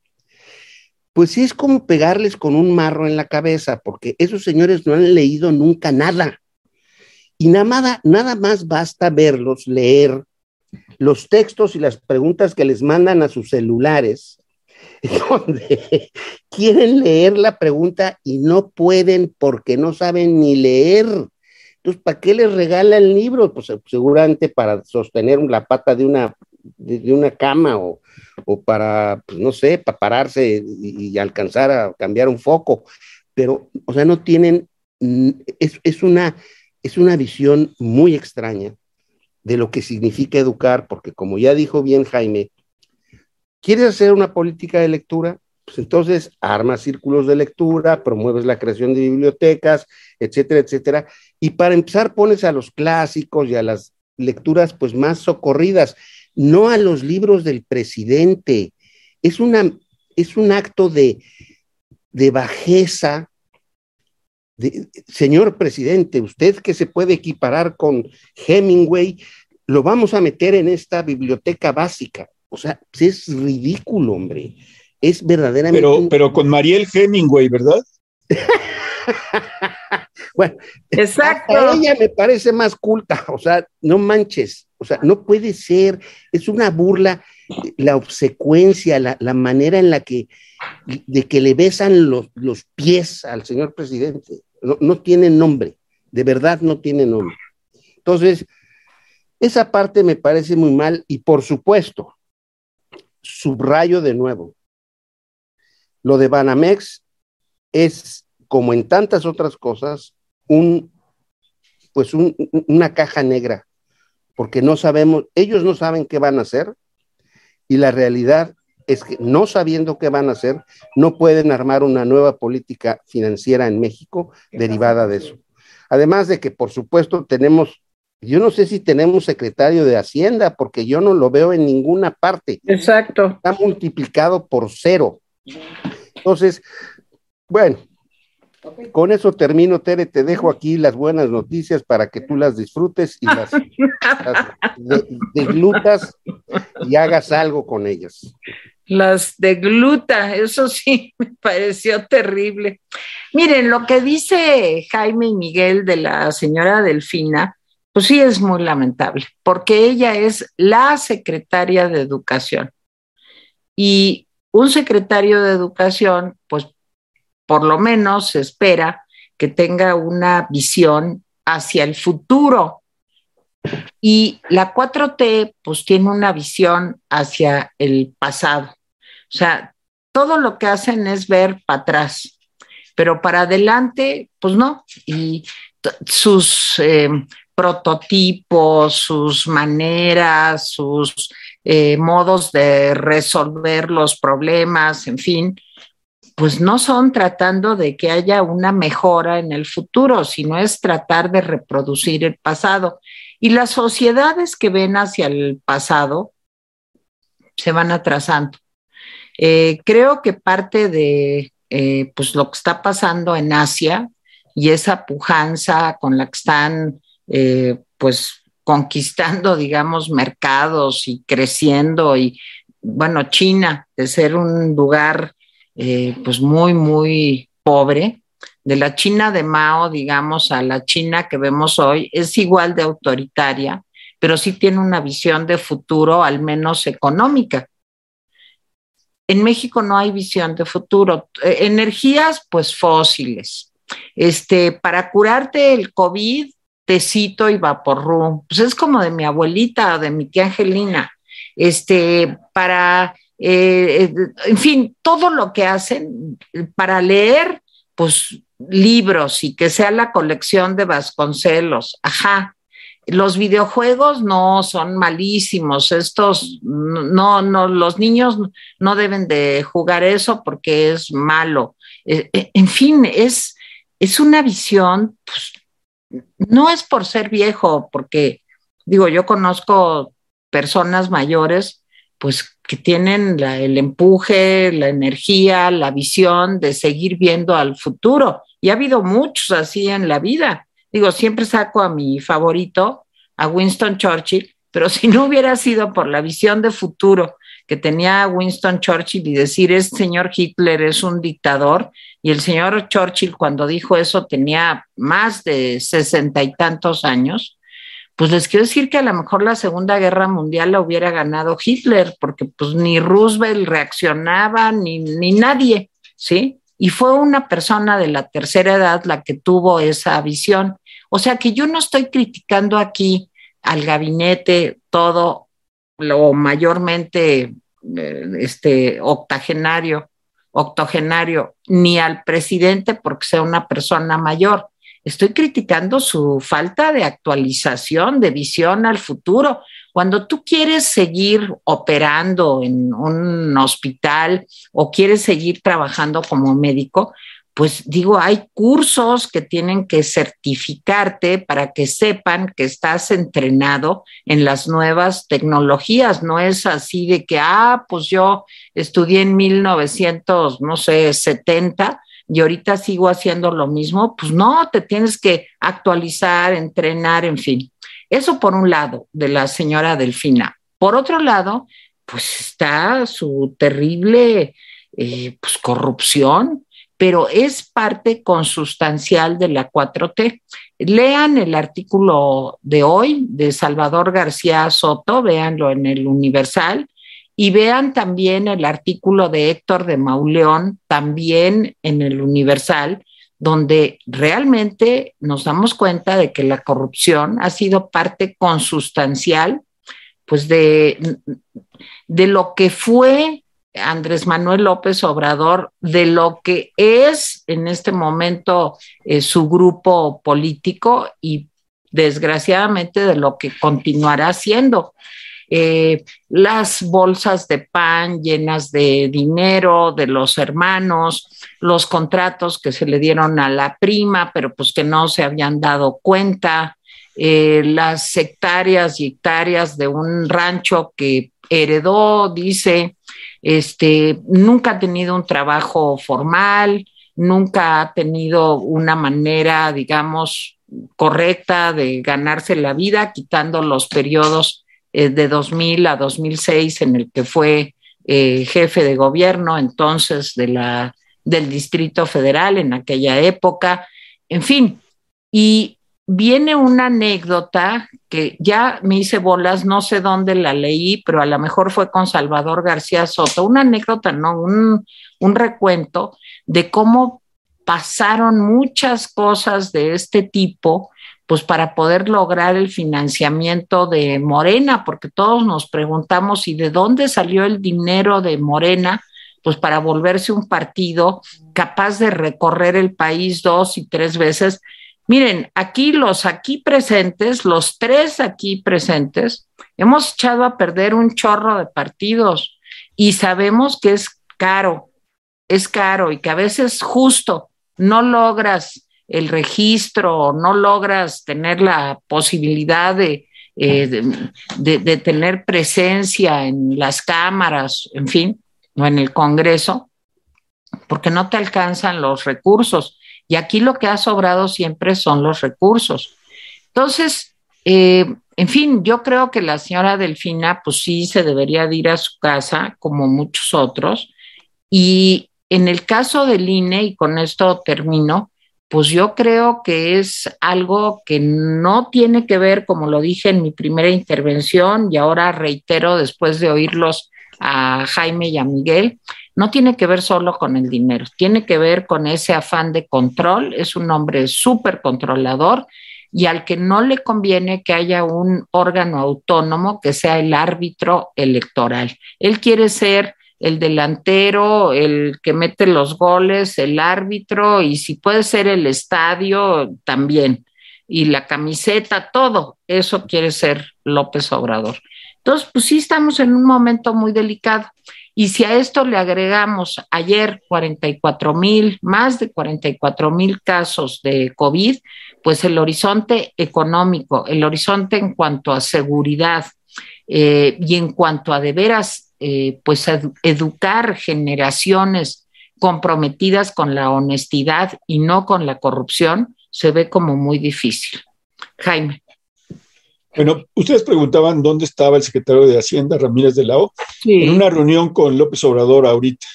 pues sí es como pegarles con un marro en la cabeza, porque esos señores no han leído nunca nada. Y nada, nada más basta verlos, leer los textos y las preguntas que les mandan a sus celulares, (laughs) donde quieren leer la pregunta y no pueden porque no saben ni leer. Entonces, ¿para qué les regalan libros? Pues seguramente para sostener la pata de una de, una cama o, para, pues, no sé, para pararse y, alcanzar a cambiar un foco, pero, o sea, no tienen, mm, es, una, es una visión muy extraña de lo que significa educar, porque como ya dijo bien Jaime, ¿quieres hacer una política de lectura? Pues entonces armas círculos de lectura, promueves la creación de bibliotecas, etcétera, etcétera. Y para empezar pones a los clásicos y a las lecturas pues más socorridas, no a los libros del presidente. Es, una, es un acto de, de bajeza. De, señor presidente, usted que se puede equiparar con Hemingway, lo vamos a meter en esta biblioteca básica. O sea, es ridículo, hombre. Es verdaderamente. Pero, pero con Mariel Hemingway, ¿verdad? (laughs) bueno, exacto. ella me parece más culta, o sea, no manches, o sea, no puede ser, es una burla la obsecuencia, la, manera en la que, de que le besan los, los pies al señor presidente, no, no tiene nombre, de verdad no tiene nombre. Entonces, esa parte me parece muy mal y por supuesto, subrayo de nuevo, lo de Banamex es, como en tantas otras cosas, un, pues una caja negra, porque no sabemos, ellos no saben qué van a hacer y la realidad es que no sabiendo qué van a hacer, no pueden armar una nueva política financiera en México derivada de eso. Además de que, por supuesto, tenemos, yo no sé si tenemos secretario de Hacienda, porque yo no lo veo en ninguna parte. Exacto. Está multiplicado por cero. Entonces, bueno, con eso termino, Tere, te dejo aquí las buenas noticias para que tú las disfrutes y las, (laughs) deglutas y hagas algo con ellas. Las degluta, eso sí (laughs) me pareció terrible. Miren, lo que dice Jaime y Miguel de la señora Delfina, pues sí es muy lamentable, porque ella es la secretaria de Educación. Y un secretario de Educación, pues por lo menos se espera que tenga una visión hacia el futuro. Y la 4T, pues tiene una visión hacia el pasado. O sea, todo lo que hacen es ver para atrás, pero para adelante, pues no. Y sus eh, prototipos, sus maneras, sus eh, modos de resolver los problemas, en fin, pues no son tratando de que haya una mejora en el futuro, sino es tratar de reproducir el pasado. Y las sociedades que ven hacia el pasado se van atrasando. Eh, creo que parte de eh, pues lo que está pasando en Asia y esa pujanza con la que están eh, pues conquistando, (laughs) digamos, mercados y creciendo y, bueno, China, de ser un lugar pues muy, muy pobre. De la China de Mao, digamos, a la China que vemos hoy, es igual de autoritaria, pero sí tiene una visión de futuro, al menos económica. En México no hay visión de futuro. Eh, energías, pues fósiles. Este, para curarte el COVID, tecito y vaporru. Pues es como de mi abuelita de mi tía Angelina. Este, para eh, eh, en fin, todo lo que hacen para leer, pues libros y que sea la colección de Vasconcelos, ajá. Los videojuegos no son malísimos, estos no, no, los niños no deben de jugar eso porque es malo. Eh, en fin, es, es una visión, pues, no es por ser viejo, porque digo, yo conozco personas mayores, pues que tienen el empuje, la energía, la visión de seguir viendo al futuro. Y ha habido muchos así en la vida. Digo, siempre saco a mi favorito, a Winston Churchill, pero (laughs) si no hubiera sido por la visión de futuro que tenía Winston Churchill y decir, este señor Hitler es un dictador, y el señor Churchill cuando dijo eso tenía más de sesenta y tantos años, pues les quiero decir que a lo mejor la Segunda Guerra Mundial la hubiera ganado Hitler, porque pues ni Roosevelt reaccionaba, ni, ni nadie, ¿sí? Y fue una persona de la tercera edad la que tuvo esa visión. O sea que yo no estoy criticando aquí al gabinete todo lo mayormente eh, este, octogenario, octogenario, ni al presidente porque sea una persona mayor. estoy criticando su falta de actualización, de visión al futuro. Cuando tú quieres seguir operando en un hospital o quieres seguir trabajando como médico, pues digo, hay cursos que tienen que certificarte para que sepan que estás entrenado en las nuevas tecnologías. No es así de que, ah, pues yo estudié en 1900, no sé, 70 y ahorita sigo haciendo lo mismo. Pues no, te tienes que actualizar, entrenar, en fin. Eso por un lado de la señora Delfina. Por otro lado, pues está su terrible eh, pues, corrupción pero es parte consustancial de la 4T. Lean el artículo de hoy de Salvador García Soto, véanlo en el Universal, y vean también el artículo de Héctor de Mauleón, también en el Universal, donde realmente nos damos cuenta de que la corrupción ha sido parte consustancial pues de, de lo que fue Andrés Manuel López Obrador de lo que es en este momento eh, su grupo político y desgraciadamente de lo que continuará siendo. Eh, las bolsas de pan llenas de dinero de los hermanos, los contratos que se le dieron a la prima, pero pues que no se habían dado cuenta, eh, las hectáreas y hectáreas de un rancho que heredó, dice, este, nunca ha tenido un trabajo formal, nunca ha tenido una manera, digamos, correcta de ganarse la vida, quitando los periodos eh, de 2000 a 2006 en el que fue eh, jefe de gobierno entonces de la, del Distrito Federal en aquella época, en fin. Y viene una anécdota que ya me hice bolas, no sé dónde la leí, pero a lo mejor fue con Salvador García Soto, una anécdota, no, un, un recuento de cómo pasaron muchas cosas de este tipo, pues para poder lograr el financiamiento de Morena, porque todos nos preguntamos, ¿y de dónde salió el dinero de Morena? Pues para volverse un partido capaz de recorrer el país dos y tres veces Miren, aquí los aquí presentes, los tres aquí presentes, hemos echado a perder un chorro de partidos y sabemos que es caro, es caro y que a veces justo no logras el registro, no logras tener la posibilidad de, eh, de, tener presencia en las cámaras, en fin, o en el Congreso, porque no te alcanzan los recursos. Y aquí lo que ha sobrado siempre son los recursos. Entonces, eh, en fin, yo creo que la señora Delfina, pues sí, se debería de ir a su casa, como muchos otros. Y en el caso del INE, y con esto termino, pues yo creo que es algo que no tiene que ver, como lo dije en mi primera intervención, y ahora reitero después de oírlos a Jaime y a Miguel, no tiene que ver solo con el dinero, tiene que ver con ese afán de control, es un hombre súper controlador y al que no le conviene que haya un órgano autónomo que sea el árbitro electoral. Él quiere ser el delantero, el que mete los goles, el árbitro y si puede ser el estadio también. Y la camiseta, todo, eso quiere ser López Obrador. Entonces, pues sí estamos en un momento muy delicado. Y si a esto le agregamos ayer 44 mil, más de 44 mil casos de COVID, pues el horizonte económico, el horizonte en cuanto a seguridad eh, y en cuanto a de veras, eh, pues educar generaciones comprometidas con la honestidad y no con la corrupción, se ve como muy difícil. Jaime. Bueno, ustedes preguntaban dónde estaba el secretario de Hacienda, Ramírez de la O, en una reunión con López Obrador ahorita.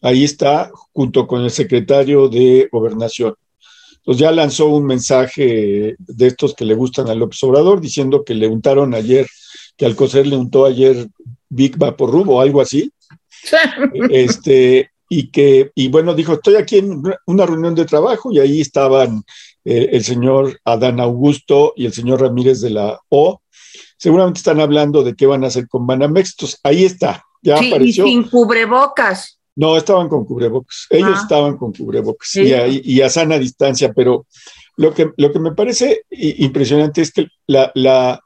Ahí está, junto con el secretario de Gobernación. Entonces ya lanzó un mensaje de estos que le gustan a López Obrador, diciendo que le untaron ayer, que al coser le untó ayer Big Vaporub o algo así. (laughs) este, y que, y bueno, dijo, estoy aquí en una reunión de trabajo y ahí estaban eh, el señor Adán Augusto y el señor Ramírez de la O. Seguramente están hablando de qué van a hacer con Banamex. Entonces, ahí está, ya sí, apareció. Y sin cubrebocas. No, estaban con cubrebocas. Ellos ah. estaban con cubrebocas y, a, y, a, sana distancia, pero lo que, lo que me parece impresionante es que la, la,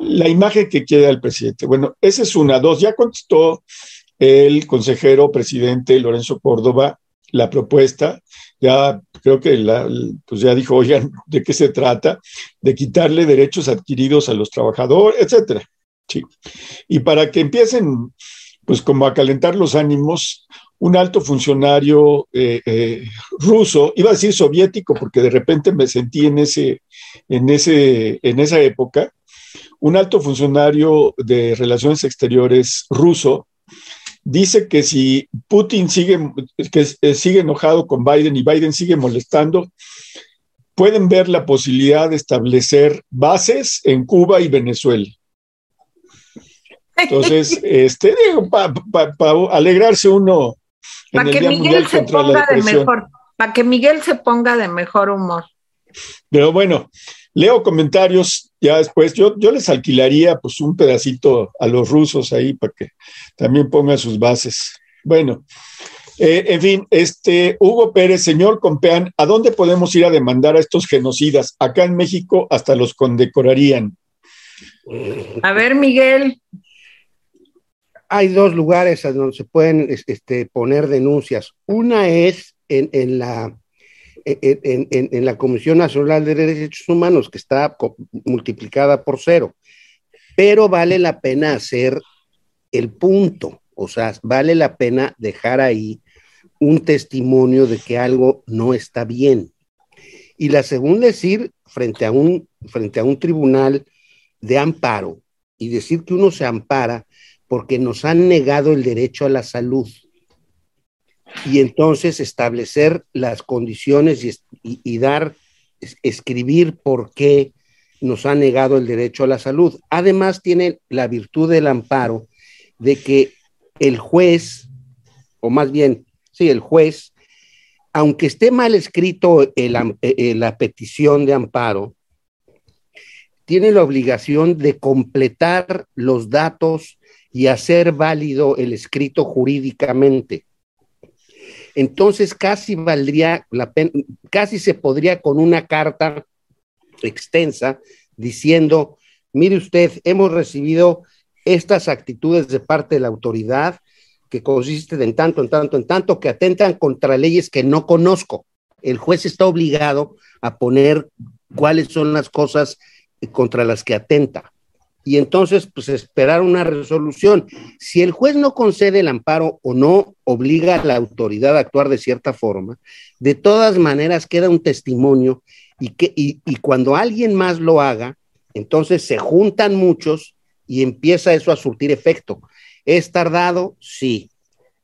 la imagen que queda el presidente. Bueno, esa es una. Dos, ya contestó el consejero presidente Lorenzo Córdoba la propuesta. Ya creo que pues ya dijo, oigan, ¿de qué se trata? De quitarle derechos adquiridos a los trabajadores, etcétera. Sí. Y para que empiecen, pues como a calentar los ánimos, un alto funcionario eh, eh, ruso, iba a decir soviético, porque de repente me sentí en, ese, en, ese, en esa época, un alto funcionario de relaciones exteriores ruso dice que si Putin sigue, que eh, sigue enojado con Biden y Biden sigue molestando, pueden ver la posibilidad de establecer bases en Cuba y Venezuela. Entonces, (laughs) este, para alegrarse uno que Miguel se ponga de mejor, para que Miguel se ponga de mejor humor. Pero bueno, leo comentarios ya después. Yo, yo les alquilaría pues un pedacito a los rusos ahí para que también pongan sus bases. Bueno, eh, en fin, este Hugo Pérez, señor Compeán, ¿a dónde podemos ir a demandar a estos genocidas? Acá en México hasta los condecorarían. A ver, Miguel hay dos lugares donde se pueden este, poner denuncias. Una es en, la, en, la Comisión Nacional de Derechos Humanos, que está multiplicada por cero, pero vale la pena hacer el punto, o sea, vale la pena dejar ahí un testimonio de que algo no está bien. Y la segunda es ir frente a un, frente a un tribunal de amparo y decir que uno se ampara porque nos han negado el derecho a la salud. Y entonces establecer las condiciones y, dar, escribir por qué nos han negado el derecho a la salud. Además, tiene la virtud del amparo de que el juez, o más bien, sí, el juez, aunque esté mal escrito eh, la petición de amparo, tiene la obligación de completar los datos y hacer válido el escrito jurídicamente. Entonces casi valdría la pena, casi se podría con una carta extensa diciendo, mire usted, hemos recibido estas actitudes de parte de la autoridad que consisten en tanto, en tanto, en tanto, que atentan contra leyes que no conozco. El juez está obligado a poner cuáles son las cosas contra las que atenta y entonces pues esperar una resolución. Si el juez no concede el amparo o no obliga a la autoridad a actuar de cierta forma, de todas maneras queda un testimonio y, que, y, cuando alguien más lo haga, entonces se juntan muchos y empieza eso a surtir efecto. ¿Es tardado? Sí.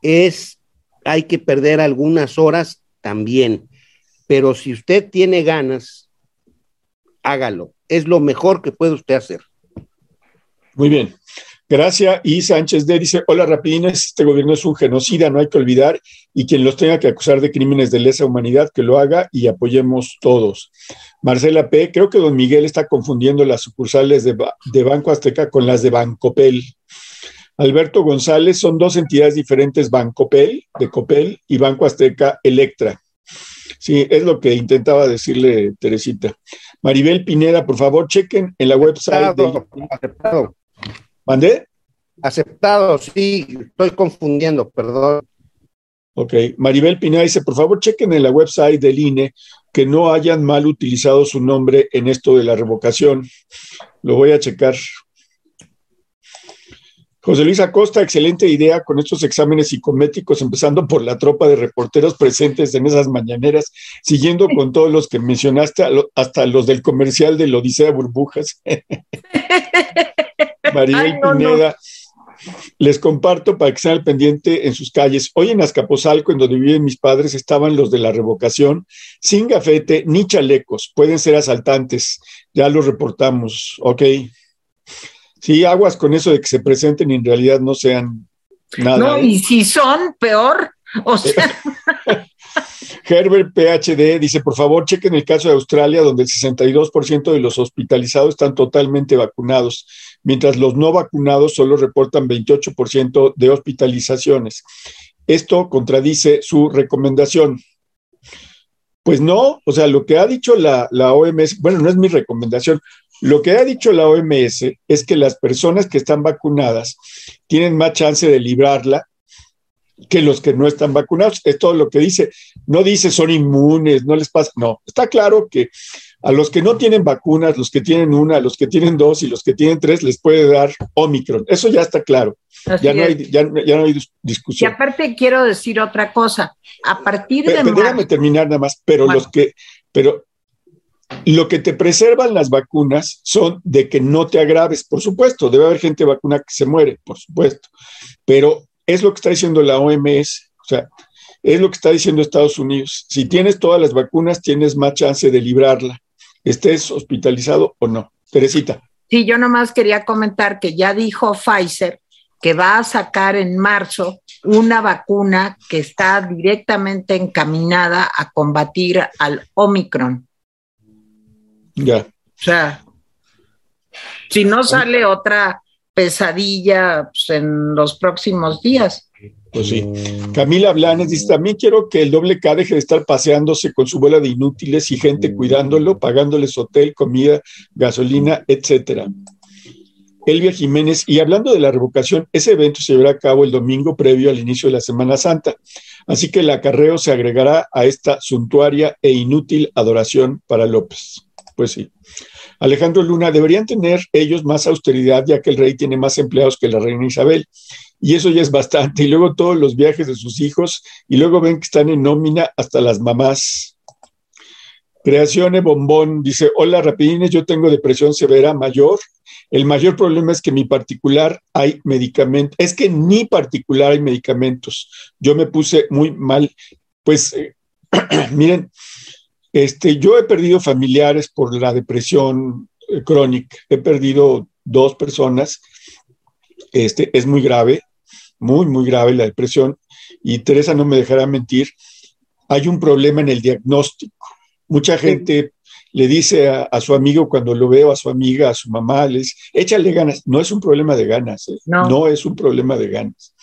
¿Es, hay que perder algunas horas? También. Pero si usted tiene ganas, hágalo. Es lo mejor que puede usted hacer. Muy bien. Gracias. Y Sánchez D dice, hola rapidines, este gobierno es un genocida, no hay que olvidar, y quien los tenga que acusar de crímenes de lesa humanidad, que lo haga y apoyemos todos. Marcela P., creo que don Miguel está confundiendo las sucursales de, de Banco Azteca con las de Bancopel. Alberto González, son dos entidades diferentes, Bancopel, de Copel, y Banco Azteca Electra. Sí, es lo que intentaba decirle Teresita. Maribel Pineda, por favor, chequen en la website. aceptado. ¿Mandé? Aceptado, sí, estoy confundiendo, perdón. Ok, Maribel Pineda dice, por favor, chequen en la website del INE que no hayan mal utilizado su nombre en esto de la revocación. Lo voy a checar. José Luis Acosta, excelente idea con estos exámenes psicométricos, empezando por la tropa de reporteros presentes en esas mañaneras, siguiendo con todos los que mencionaste, hasta los del comercial de Odisea Burbujas. (laughs) Maribel Pineda. Les comparto para que sean al pendiente en sus calles. Hoy en Azcapotzalco, en donde viven mis padres, estaban los de la revocación, sin gafete ni chalecos. Pueden ser asaltantes. Ya los reportamos. Ok. Sí, aguas con eso de que se presenten y en realidad no sean nada. No, ¿eh? y si son, peor. O sea. (laughs) Herbert PhD dice, por favor, chequen el caso de Australia, donde el 62% de los hospitalizados están totalmente vacunados, mientras los no vacunados solo reportan 28% de hospitalizaciones. Esto contradice su recomendación. Pues no, o sea, lo que ha dicho la, OMS, bueno, no es mi recomendación, lo que ha dicho la OMS es que las personas que están vacunadas tienen más chance de librarla que los que no están vacunados. Es todo lo que dice. No dice son inmunes, no les pasa. No, está claro que a los que no tienen vacunas, los que tienen una, los que tienen dos y los que tienen tres, les puede dar Omicron. Eso ya está claro. ya no, hay, ya, no, hay, discusión. Y aparte quiero decir otra cosa. A partir de... Pero, déjame terminar nada más. Pero los que... Pero lo que te preservan las vacunas son de que no te agraves, por supuesto, debe haber gente vacuna que se muere, por supuesto, pero es lo que está diciendo la OMS, o sea, es lo que está diciendo Estados Unidos. Si tienes todas las vacunas, tienes más chance de librarla, estés hospitalizado o no. Teresita. Sí, yo nomás quería comentar que ya dijo Pfizer que va a sacar en marzo una vacuna que está directamente encaminada a combatir al Omicron. Ya. O sea, si no sale otra pesadilla pues, en los próximos días. Pues sí. Camila Blanes dice, también quiero que el doble K deje de estar paseándose con su bola de inútiles y gente cuidándolo, pagándoles hotel, comida, gasolina, etcétera. Elvia Jiménez, y hablando de la revocación, ese evento se llevará a cabo el domingo previo al inicio de la Semana Santa, así que el acarreo se agregará a esta suntuaria e inútil adoración para López. Pues sí. Alejandro Luna, deberían tener ellos más austeridad ya que el rey tiene más empleados que la reina Isabel. Y eso ya es bastante. Y luego todos los viajes de sus hijos y luego ven que están en nómina hasta las mamás. Creación Bombón dice, hola rapidines, yo tengo depresión severa mayor. El mayor problema es que mi particular hay medicamentos, es que ni particular hay medicamentos. Yo me puse muy mal. Pues eh, (clears throat) miren, este, yo he perdido familiares por la depresión eh, crónica, he perdido dos personas, este, es muy grave, muy, muy grave la depresión, y Teresa no me dejará mentir, hay un problema en el diagnóstico. Mucha gente le dice a, su amigo cuando lo veo, a su amiga, a su mamá, les échale ganas. No es un problema de ganas, ¿eh? no es un problema de ganas.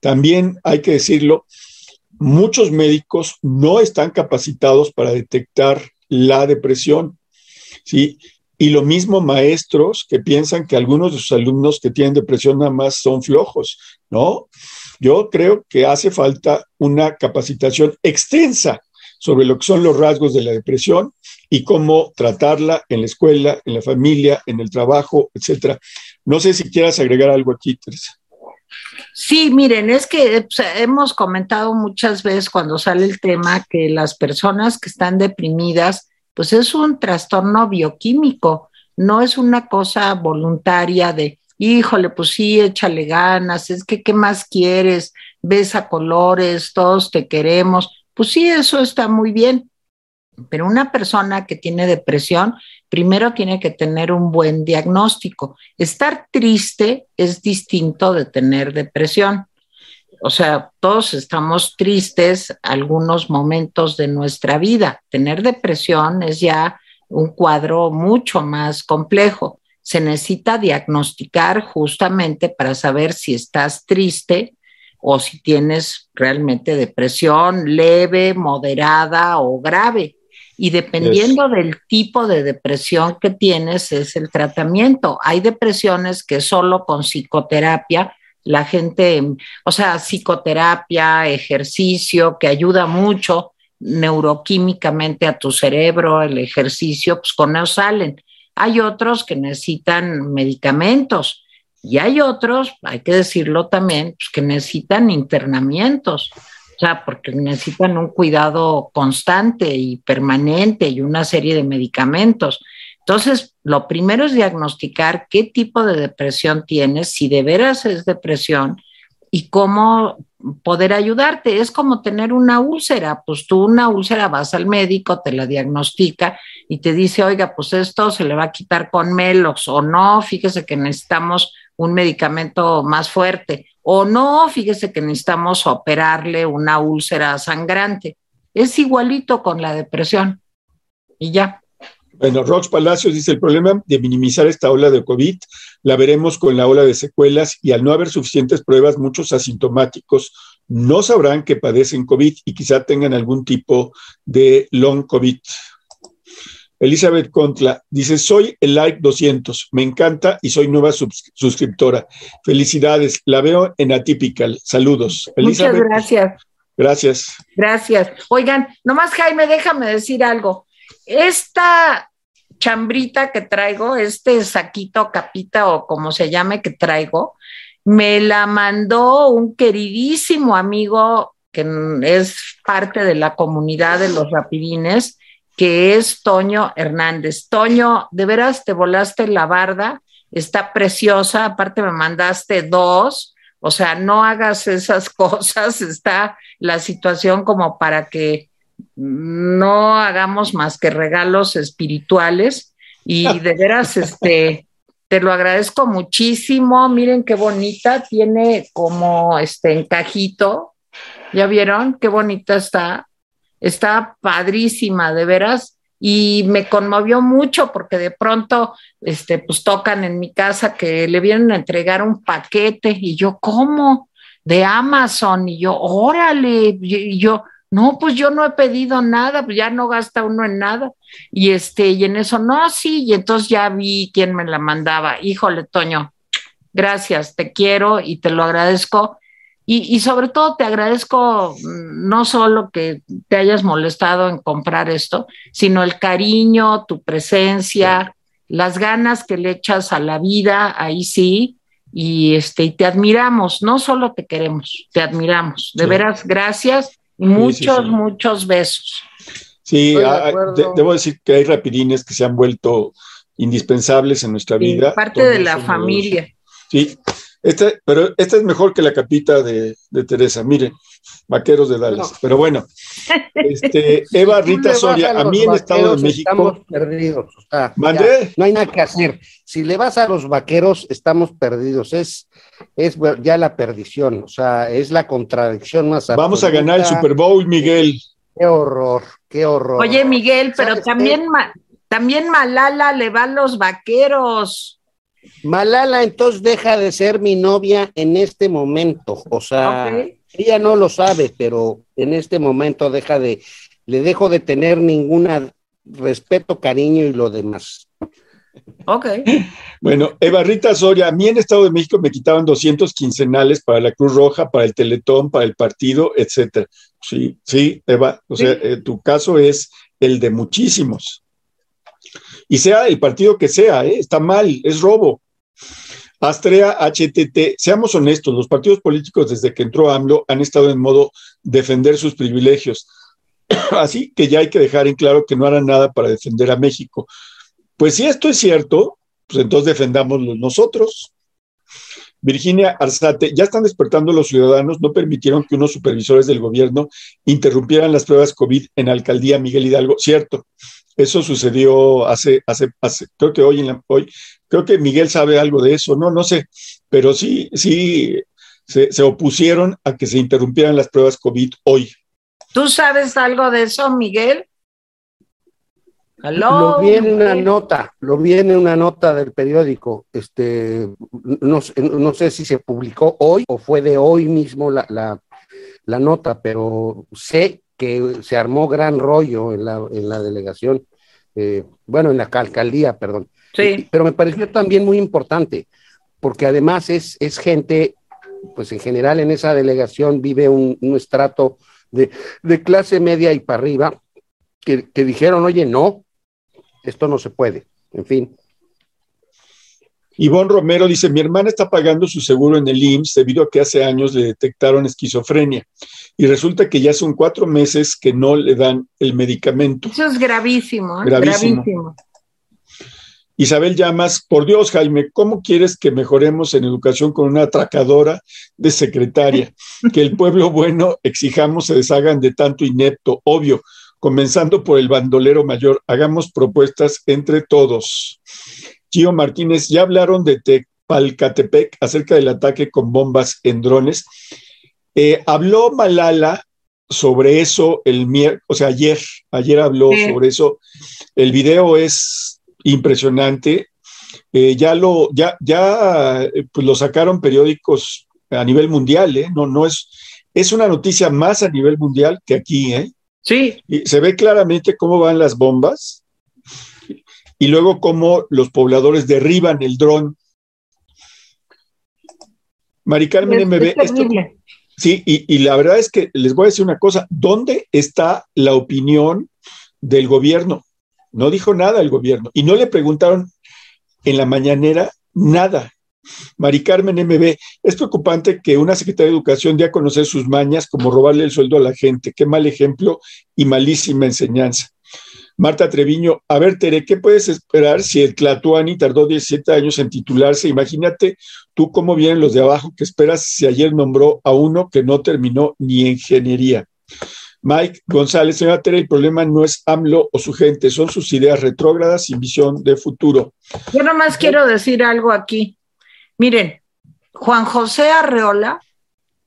También hay que decirlo, muchos médicos no están capacitados para detectar la depresión, ¿sí? Y lo mismo maestros que piensan que algunos de sus alumnos que tienen depresión nada más son flojos, ¿no? Yo creo que hace falta una capacitación extensa sobre lo que son los rasgos de la depresión y cómo tratarla en la escuela, en la familia, en el trabajo, etcétera. No sé si quieras agregar algo aquí, Teresa. Sí, miren, es que hemos comentado muchas veces cuando sale el tema que las personas que están deprimidas, pues es un trastorno bioquímico, no es una cosa voluntaria de, híjole, pues sí, échale ganas, es que, ¿qué más quieres? Ves a colores, todos te queremos. Pues sí, eso está muy bien, pero una persona que tiene depresión primero tiene que tener un buen diagnóstico. Estar triste es distinto de tener depresión. O sea, todos estamos tristes algunos momentos de nuestra vida. Tener depresión es ya un cuadro mucho más complejo. Se necesita diagnosticar justamente para saber si estás triste o si tienes realmente depresión leve, moderada o grave y dependiendo del tipo de depresión que tienes es el tratamiento. Hay depresiones que solo con psicoterapia la gente, o sea, psicoterapia, ejercicio, que ayuda mucho neuroquímicamente a tu cerebro, el ejercicio, pues con eso salen. Hay otros que necesitan medicamentos y hay otros, hay que decirlo también, pues que necesitan internamientos. O sea, porque necesitan un cuidado constante y permanente y una serie de medicamentos. Entonces, lo primero es diagnosticar qué tipo de depresión tienes, si de veras es depresión y cómo poder ayudarte. Es como tener una úlcera, pues tú una úlcera vas al médico, te la diagnostica y te dice, oiga, pues esto se le va a quitar con melos o no, fíjese que necesitamos un medicamento más fuerte o no, fíjese que necesitamos operarle una úlcera sangrante. Es igualito con la depresión. Y ya. Bueno, Rox Palacios dice, el problema de minimizar esta ola de COVID la veremos con la ola de secuelas y al no haber suficientes pruebas, muchos asintomáticos no sabrán que padecen COVID y quizá tengan algún tipo de long COVID. Elizabeth Contla dice, soy el like 200, me encanta y soy nueva suscriptora. Felicidades, la veo en Atypical. Saludos. Muchas gracias. Gracias. Gracias. Oigan, nomás Jaime, déjame decir algo. Esta chambrita que traigo, este saquito, capita o como se llame que traigo, me la mandó un queridísimo amigo que es parte de la comunidad de los rapidines, que es Toño Hernández. Toño, de veras te volaste la barda, está preciosa, aparte me mandaste dos, o sea, no hagas esas (laughs) cosas, está la situación como para que no hagamos más que regalos espirituales y (laughs) de veras, este, te lo agradezco muchísimo. Miren qué bonita, tiene como este encajito. ¿Ya vieron? Qué bonita está. Está padrísima, de veras. Y me conmovió mucho porque de pronto, este, pues tocan en mi casa que le vienen a entregar un paquete y yo, ¿cómo? De Amazon. Y yo, órale. Y yo, no, pues yo no he pedido nada, pues ya no gasta uno en nada. Y este, y en eso, no, sí, y entonces ya vi quién me la mandaba. Híjole, Toño, gracias, te quiero y te lo agradezco. Y, y, sobre todo te agradezco mm, no solo que te hayas molestado en comprar esto, sino el cariño, tu presencia, las ganas que le echas a la vida, ahí sí, y este, y te admiramos, no solo te queremos, te admiramos. De veras, gracias Muchos, muchos besos. Sí, ah, debo decir que hay rapidines que se han vuelto indispensables en nuestra vida. Parte de la familia. Sí, este, pero esta es mejor que la capita de, de Teresa. Miren, Vaqueros de Dallas. Pero bueno, este, (laughs) Eva Rita Soria, a mí en Estado de México. Estamos perdidos. no hay nada que hacer. Si le vas a los vaqueros, estamos perdidos. Es, es ya la perdición. O sea, es la contradicción más. Vamos a ganar el Super Bowl, Miguel. Qué horror, qué horror. Oye, Miguel, pero también, también Malala le va a los vaqueros. Malala entonces deja de ser mi novia en este momento. O sea, ella no lo sabe, pero en este momento deja de, le dejo de tener ninguna respeto, cariño y lo demás. Ok. Bueno, Eva Rita Soria, a mí en Estado de México me quitaban 200 quincenales para la Cruz Roja, para el Teletón, para el partido, etcétera. Sí, sí, Eva, o sea, eh, tu caso es el de muchísimos. Y sea el partido que sea, ¿eh? está mal, es robo. Astrea HTT, seamos honestos, los partidos políticos desde que entró AMLO han estado en modo defender sus privilegios. (clears throat) Así que ya hay que dejar en claro que no harán nada para defender a México. Pues si esto es cierto, pues entonces defendámoslo nosotros. Virginia Arzate, ya están despertando los ciudadanos, no permitieron que unos supervisores del gobierno interrumpieran las pruebas COVID en alcaldía Miguel Hidalgo. Cierto, eso sucedió hace, hace, hace creo que hoy, en la, hoy, creo que Miguel sabe algo de eso, no, no sé, pero sí, sí, se, se opusieron a que se interrumpieran las pruebas COVID hoy. ¿Tú sabes algo de eso, Miguel? lo vi en una nota, lo vi en una nota del periódico. Este, no, no, sé si se publicó hoy o fue de hoy mismo la, la, la nota, pero sé que se armó gran rollo en la, en la delegación, eh, bueno, en la alcaldía, perdón. Sí. Pero me pareció también muy importante, porque además es, es gente, pues en general en esa delegación vive un, un estrato de, de, clase media y para arriba, que, que dijeron, oye, no, esto no se puede, en fin. Ivonne Romero dice, mi hermana está pagando su seguro en el IMSS debido a que hace años le detectaron esquizofrenia y resulta que ya son cuatro meses que no le dan el medicamento. Eso es gravísimo, ¿eh? gravísimo. Isabel Llamas, por Dios, Jaime, ¿cómo quieres que mejoremos en educación con una atracadora de secretaria? Que el pueblo bueno exijamos se deshagan de tanto inepto, obvio, comenzando por el bandolero mayor. Hagamos propuestas entre todos. Gio Martínez, ya hablaron de Tepalcatepec acerca del ataque con bombas en drones. Eh, habló Malala sobre eso el miércoles, o sea, ayer, ayer habló sobre eso. El video es impresionante. Eh, ya lo, ya, ya, pues lo sacaron periódicos a nivel mundial, ¿eh? no, no es, es una noticia más a nivel mundial que aquí, ¿eh? Sí. Y se ve claramente cómo van las bombas y luego cómo los pobladores derriban el dron. Mari Carmen MB, esto, sí, y, y la verdad es que les voy a decir una cosa, ¿dónde está la opinión del gobierno? No dijo nada el gobierno y no le preguntaron en la mañanera nada. Mari Carmen MB, es preocupante que una secretaria de Educación dé a conocer sus mañas como robarle el sueldo a la gente. Qué mal ejemplo y malísima enseñanza. Marta Treviño, a ver, Tere, ¿qué puedes esperar si el Tlatuani tardó 17 años en titularse? Imagínate tú cómo vienen los de abajo que esperas si ayer nombró a uno que no terminó ni ingeniería. Mike González, señora Tere, el problema no es AMLO o su gente, son sus ideas retrógradas sin visión de futuro. Yo nomás quiero decir algo aquí. Miren, Juan José Arreola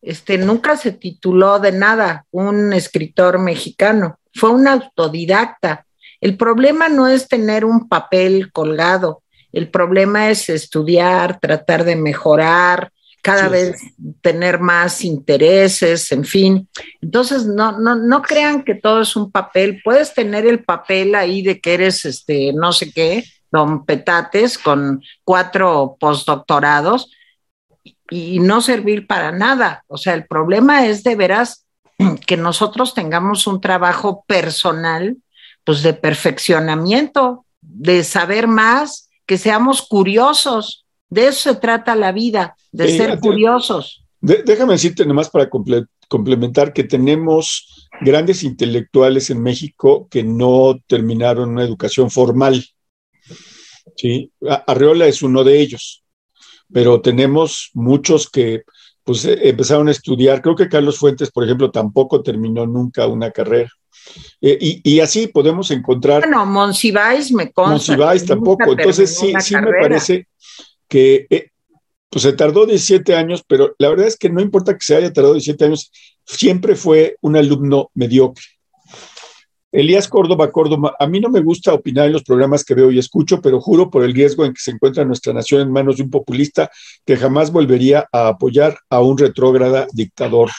este, nunca se tituló de nada, un escritor mexicano, fue un autodidacta. El problema no es tener un papel colgado, el problema es estudiar, tratar de mejorar, cada vez tener más intereses, en fin. Entonces, no, no, no crean que todo es un papel. Puedes tener el papel ahí de que eres este, no sé qué, don Petates con cuatro postdoctorados y no servir para nada. O sea, el problema es de veras (clears throat) que nosotros tengamos un trabajo personal, pues de perfeccionamiento, de saber más, que seamos curiosos. De eso se trata la vida, de ser curiosos. déjame decirte nomás para complementar que tenemos grandes intelectuales en México que no terminaron una educación formal. ¿sí? Arreola es uno de ellos, pero tenemos muchos que pues, eh, empezaron a estudiar. Creo que Carlos Fuentes, por ejemplo, tampoco terminó nunca una carrera. Eh, y, así podemos encontrar. Bueno, Monsiváis me consta. Monsiváis tampoco. Entonces, sí, sí me parece que eh, pues se tardó 17 años, pero la verdad es que no importa que se haya tardado 17 años, siempre fue un alumno mediocre. Elías Córdoba, Córdoba, a mí no me gusta opinar en los programas que veo y escucho, pero juro por el riesgo en que se encuentra nuestra nación en manos de un populista que jamás volvería a apoyar a un retrógrada dictador.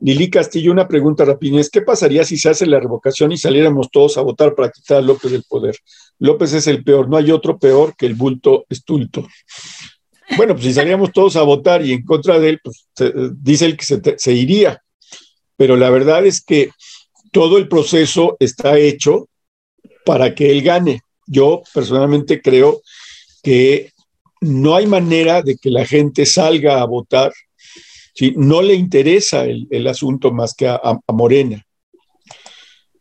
Lili Castillo, una pregunta rapidez. ¿Qué pasaría si se hace la revocación y saliéramos todos a votar para quitar a López del poder? López es el peor, no hay otro peor que el bulto estulto. Bueno, pues si salíamos todos a votar y en contra de él, pues dice él que se, se iría. Pero la verdad es que todo el proceso está hecho para que él gane. Yo personalmente creo que no hay manera de que la gente salga a votar si no le interesa el, asunto más que a, Morena.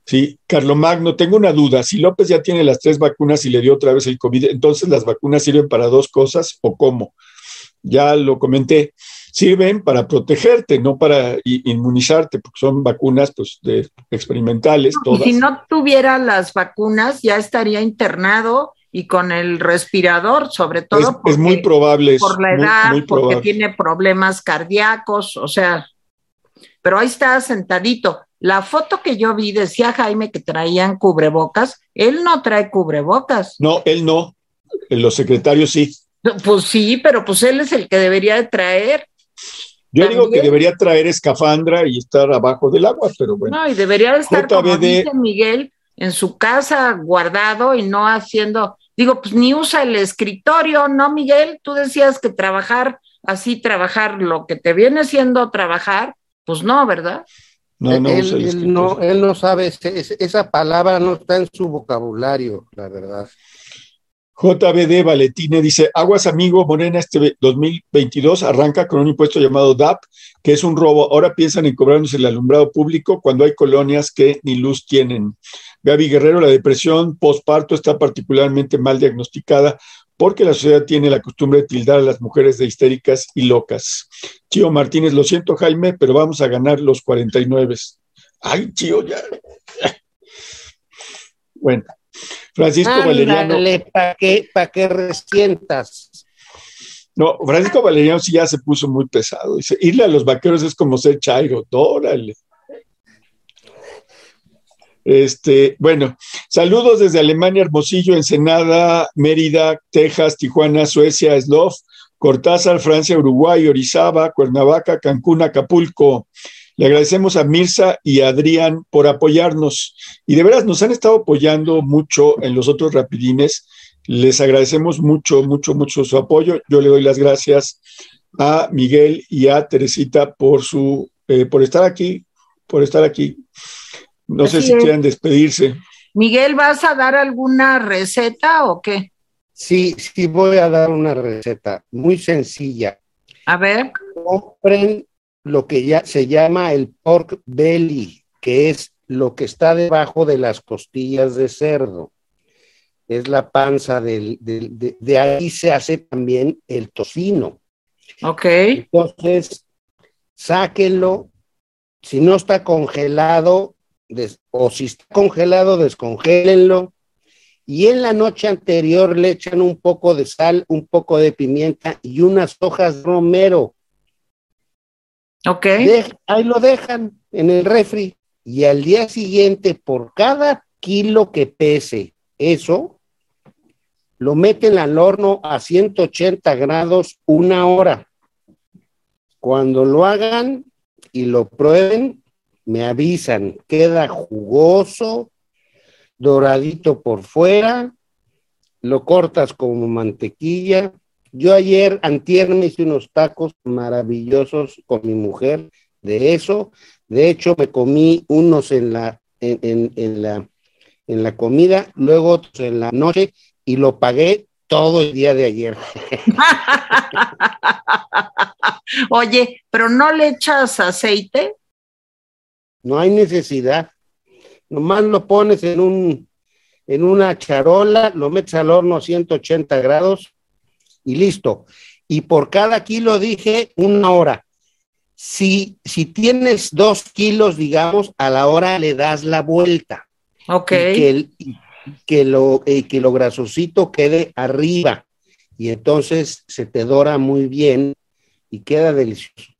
Sí, Magno, tengo una duda. Si López ya tiene las tres vacunas y le dio otra vez el COVID, entonces las vacunas sirven para dos cosas o cómo? Ya lo comenté sirven para protegerte, no para inmunizarte, porque son vacunas pues, de, experimentales. Todas. si no tuviera las vacunas, ya estaría internado y con el respirador, sobre todo es, muy probable, por la edad, porque tiene problemas cardíacos, o sea, pero ahí está sentadito. La foto que yo vi decía Jaime que traían cubrebocas, él no trae cubrebocas. No, él no, los secretarios sí. Pues sí, pero pues él es el que debería de traer. Yo digo que debería traer escafandra y estar abajo del agua, pero bueno. No, y debería estar, como dice Miguel, en su casa guardado y no haciendo, digo, pues ni usa el escritorio, ¿no, Miguel? Tú decías que trabajar así, trabajar lo que te viene siendo trabajar, pues no, ¿verdad? No, no, él, él no, él no sabe, esa palabra no está en su vocabulario, la verdad. JBD Valetine dice, Aguas Amigo Morena este 2022 arranca con un impuesto llamado DAP, que es un robo. Ahora piensan en cobrarnos el alumbrado público cuando hay colonias que ni luz tienen. Gaby Guerrero, la depresión postparto está particularmente mal diagnosticada porque la sociedad tiene la costumbre de tildar a las mujeres de histéricas y locas. Chío Martínez, lo siento Jaime, pero vamos a ganar los 49. Ay, Chío, ya. (laughs) Bueno, Francisco Valeriano. ¿Para qué, pa que resientas? No, Francisco Valeriano sí ya se puso muy pesado. Dice, irle a los vaqueros es como ser chairo, órale. Este, bueno, saludos desde Alemania, Hermosillo, Ensenada, Mérida, Texas, Tijuana, Suecia, Slof, Cortázar, Francia, Uruguay, Orizaba, Cuernavaca, Cancún, Acapulco. Le agradecemos a Mirza y a Adrián por apoyarnos. Y de veras, nos han estado apoyando mucho en los otros rapidines. Les agradecemos mucho, mucho, mucho su apoyo. Yo le doy las gracias a Miguel y a Teresita por su, eh, por estar aquí, por estar aquí. No sé si quieren despedirse. Miguel, ¿vas a dar alguna receta o qué? Sí, sí voy a dar una receta muy sencilla. A ver. Compren lo que ya se llama el pork belly, que es lo que está debajo de las costillas de cerdo. Es la panza del, de, de, ahí se hace también el tocino. Ok. Entonces, sáquenlo. Si no está congelado, o si está congelado, descongélenlo. Y en la noche anterior le echan un poco de sal, un poco de pimienta y unas hojas romero. Ahí lo dejan en el refri. Y al día siguiente, por cada kilo que pese eso, lo meten al horno a 180 grados una hora. Cuando lo hagan y lo prueben, me avisan, queda jugoso, doradito por fuera, lo cortas como mantequilla. Yo ayer, antier, me hice unos tacos maravillosos con mi mujer de eso. De hecho, me comí unos en la, en, en, la, en la comida, luego otros en la noche y lo pagué todo el día de ayer. (laughs) Oye, pero no le echas aceite. No hay necesidad. Nomás lo pones en un en una charola, lo metes al horno a 180 grados y listo. Y por cada kilo dije una hora. Si, si tienes dos kilos, digamos, a la hora le das la vuelta. Ok. que, que, lo, eh, que lo grasosito quede arriba. Y entonces se te dora muy bien y queda delicioso.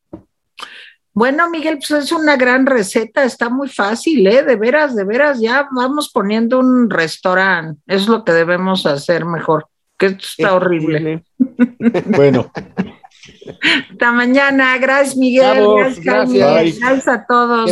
Bueno, Miguel, pues es una gran receta, está muy fácil, ¿eh? De veras, de veras, ya vamos poniendo un restaurante, es lo que debemos hacer mejor, que esto está horrible. (laughs) bueno. Hasta mañana, gracias Miguel, gracias, gracias. gracias a todos.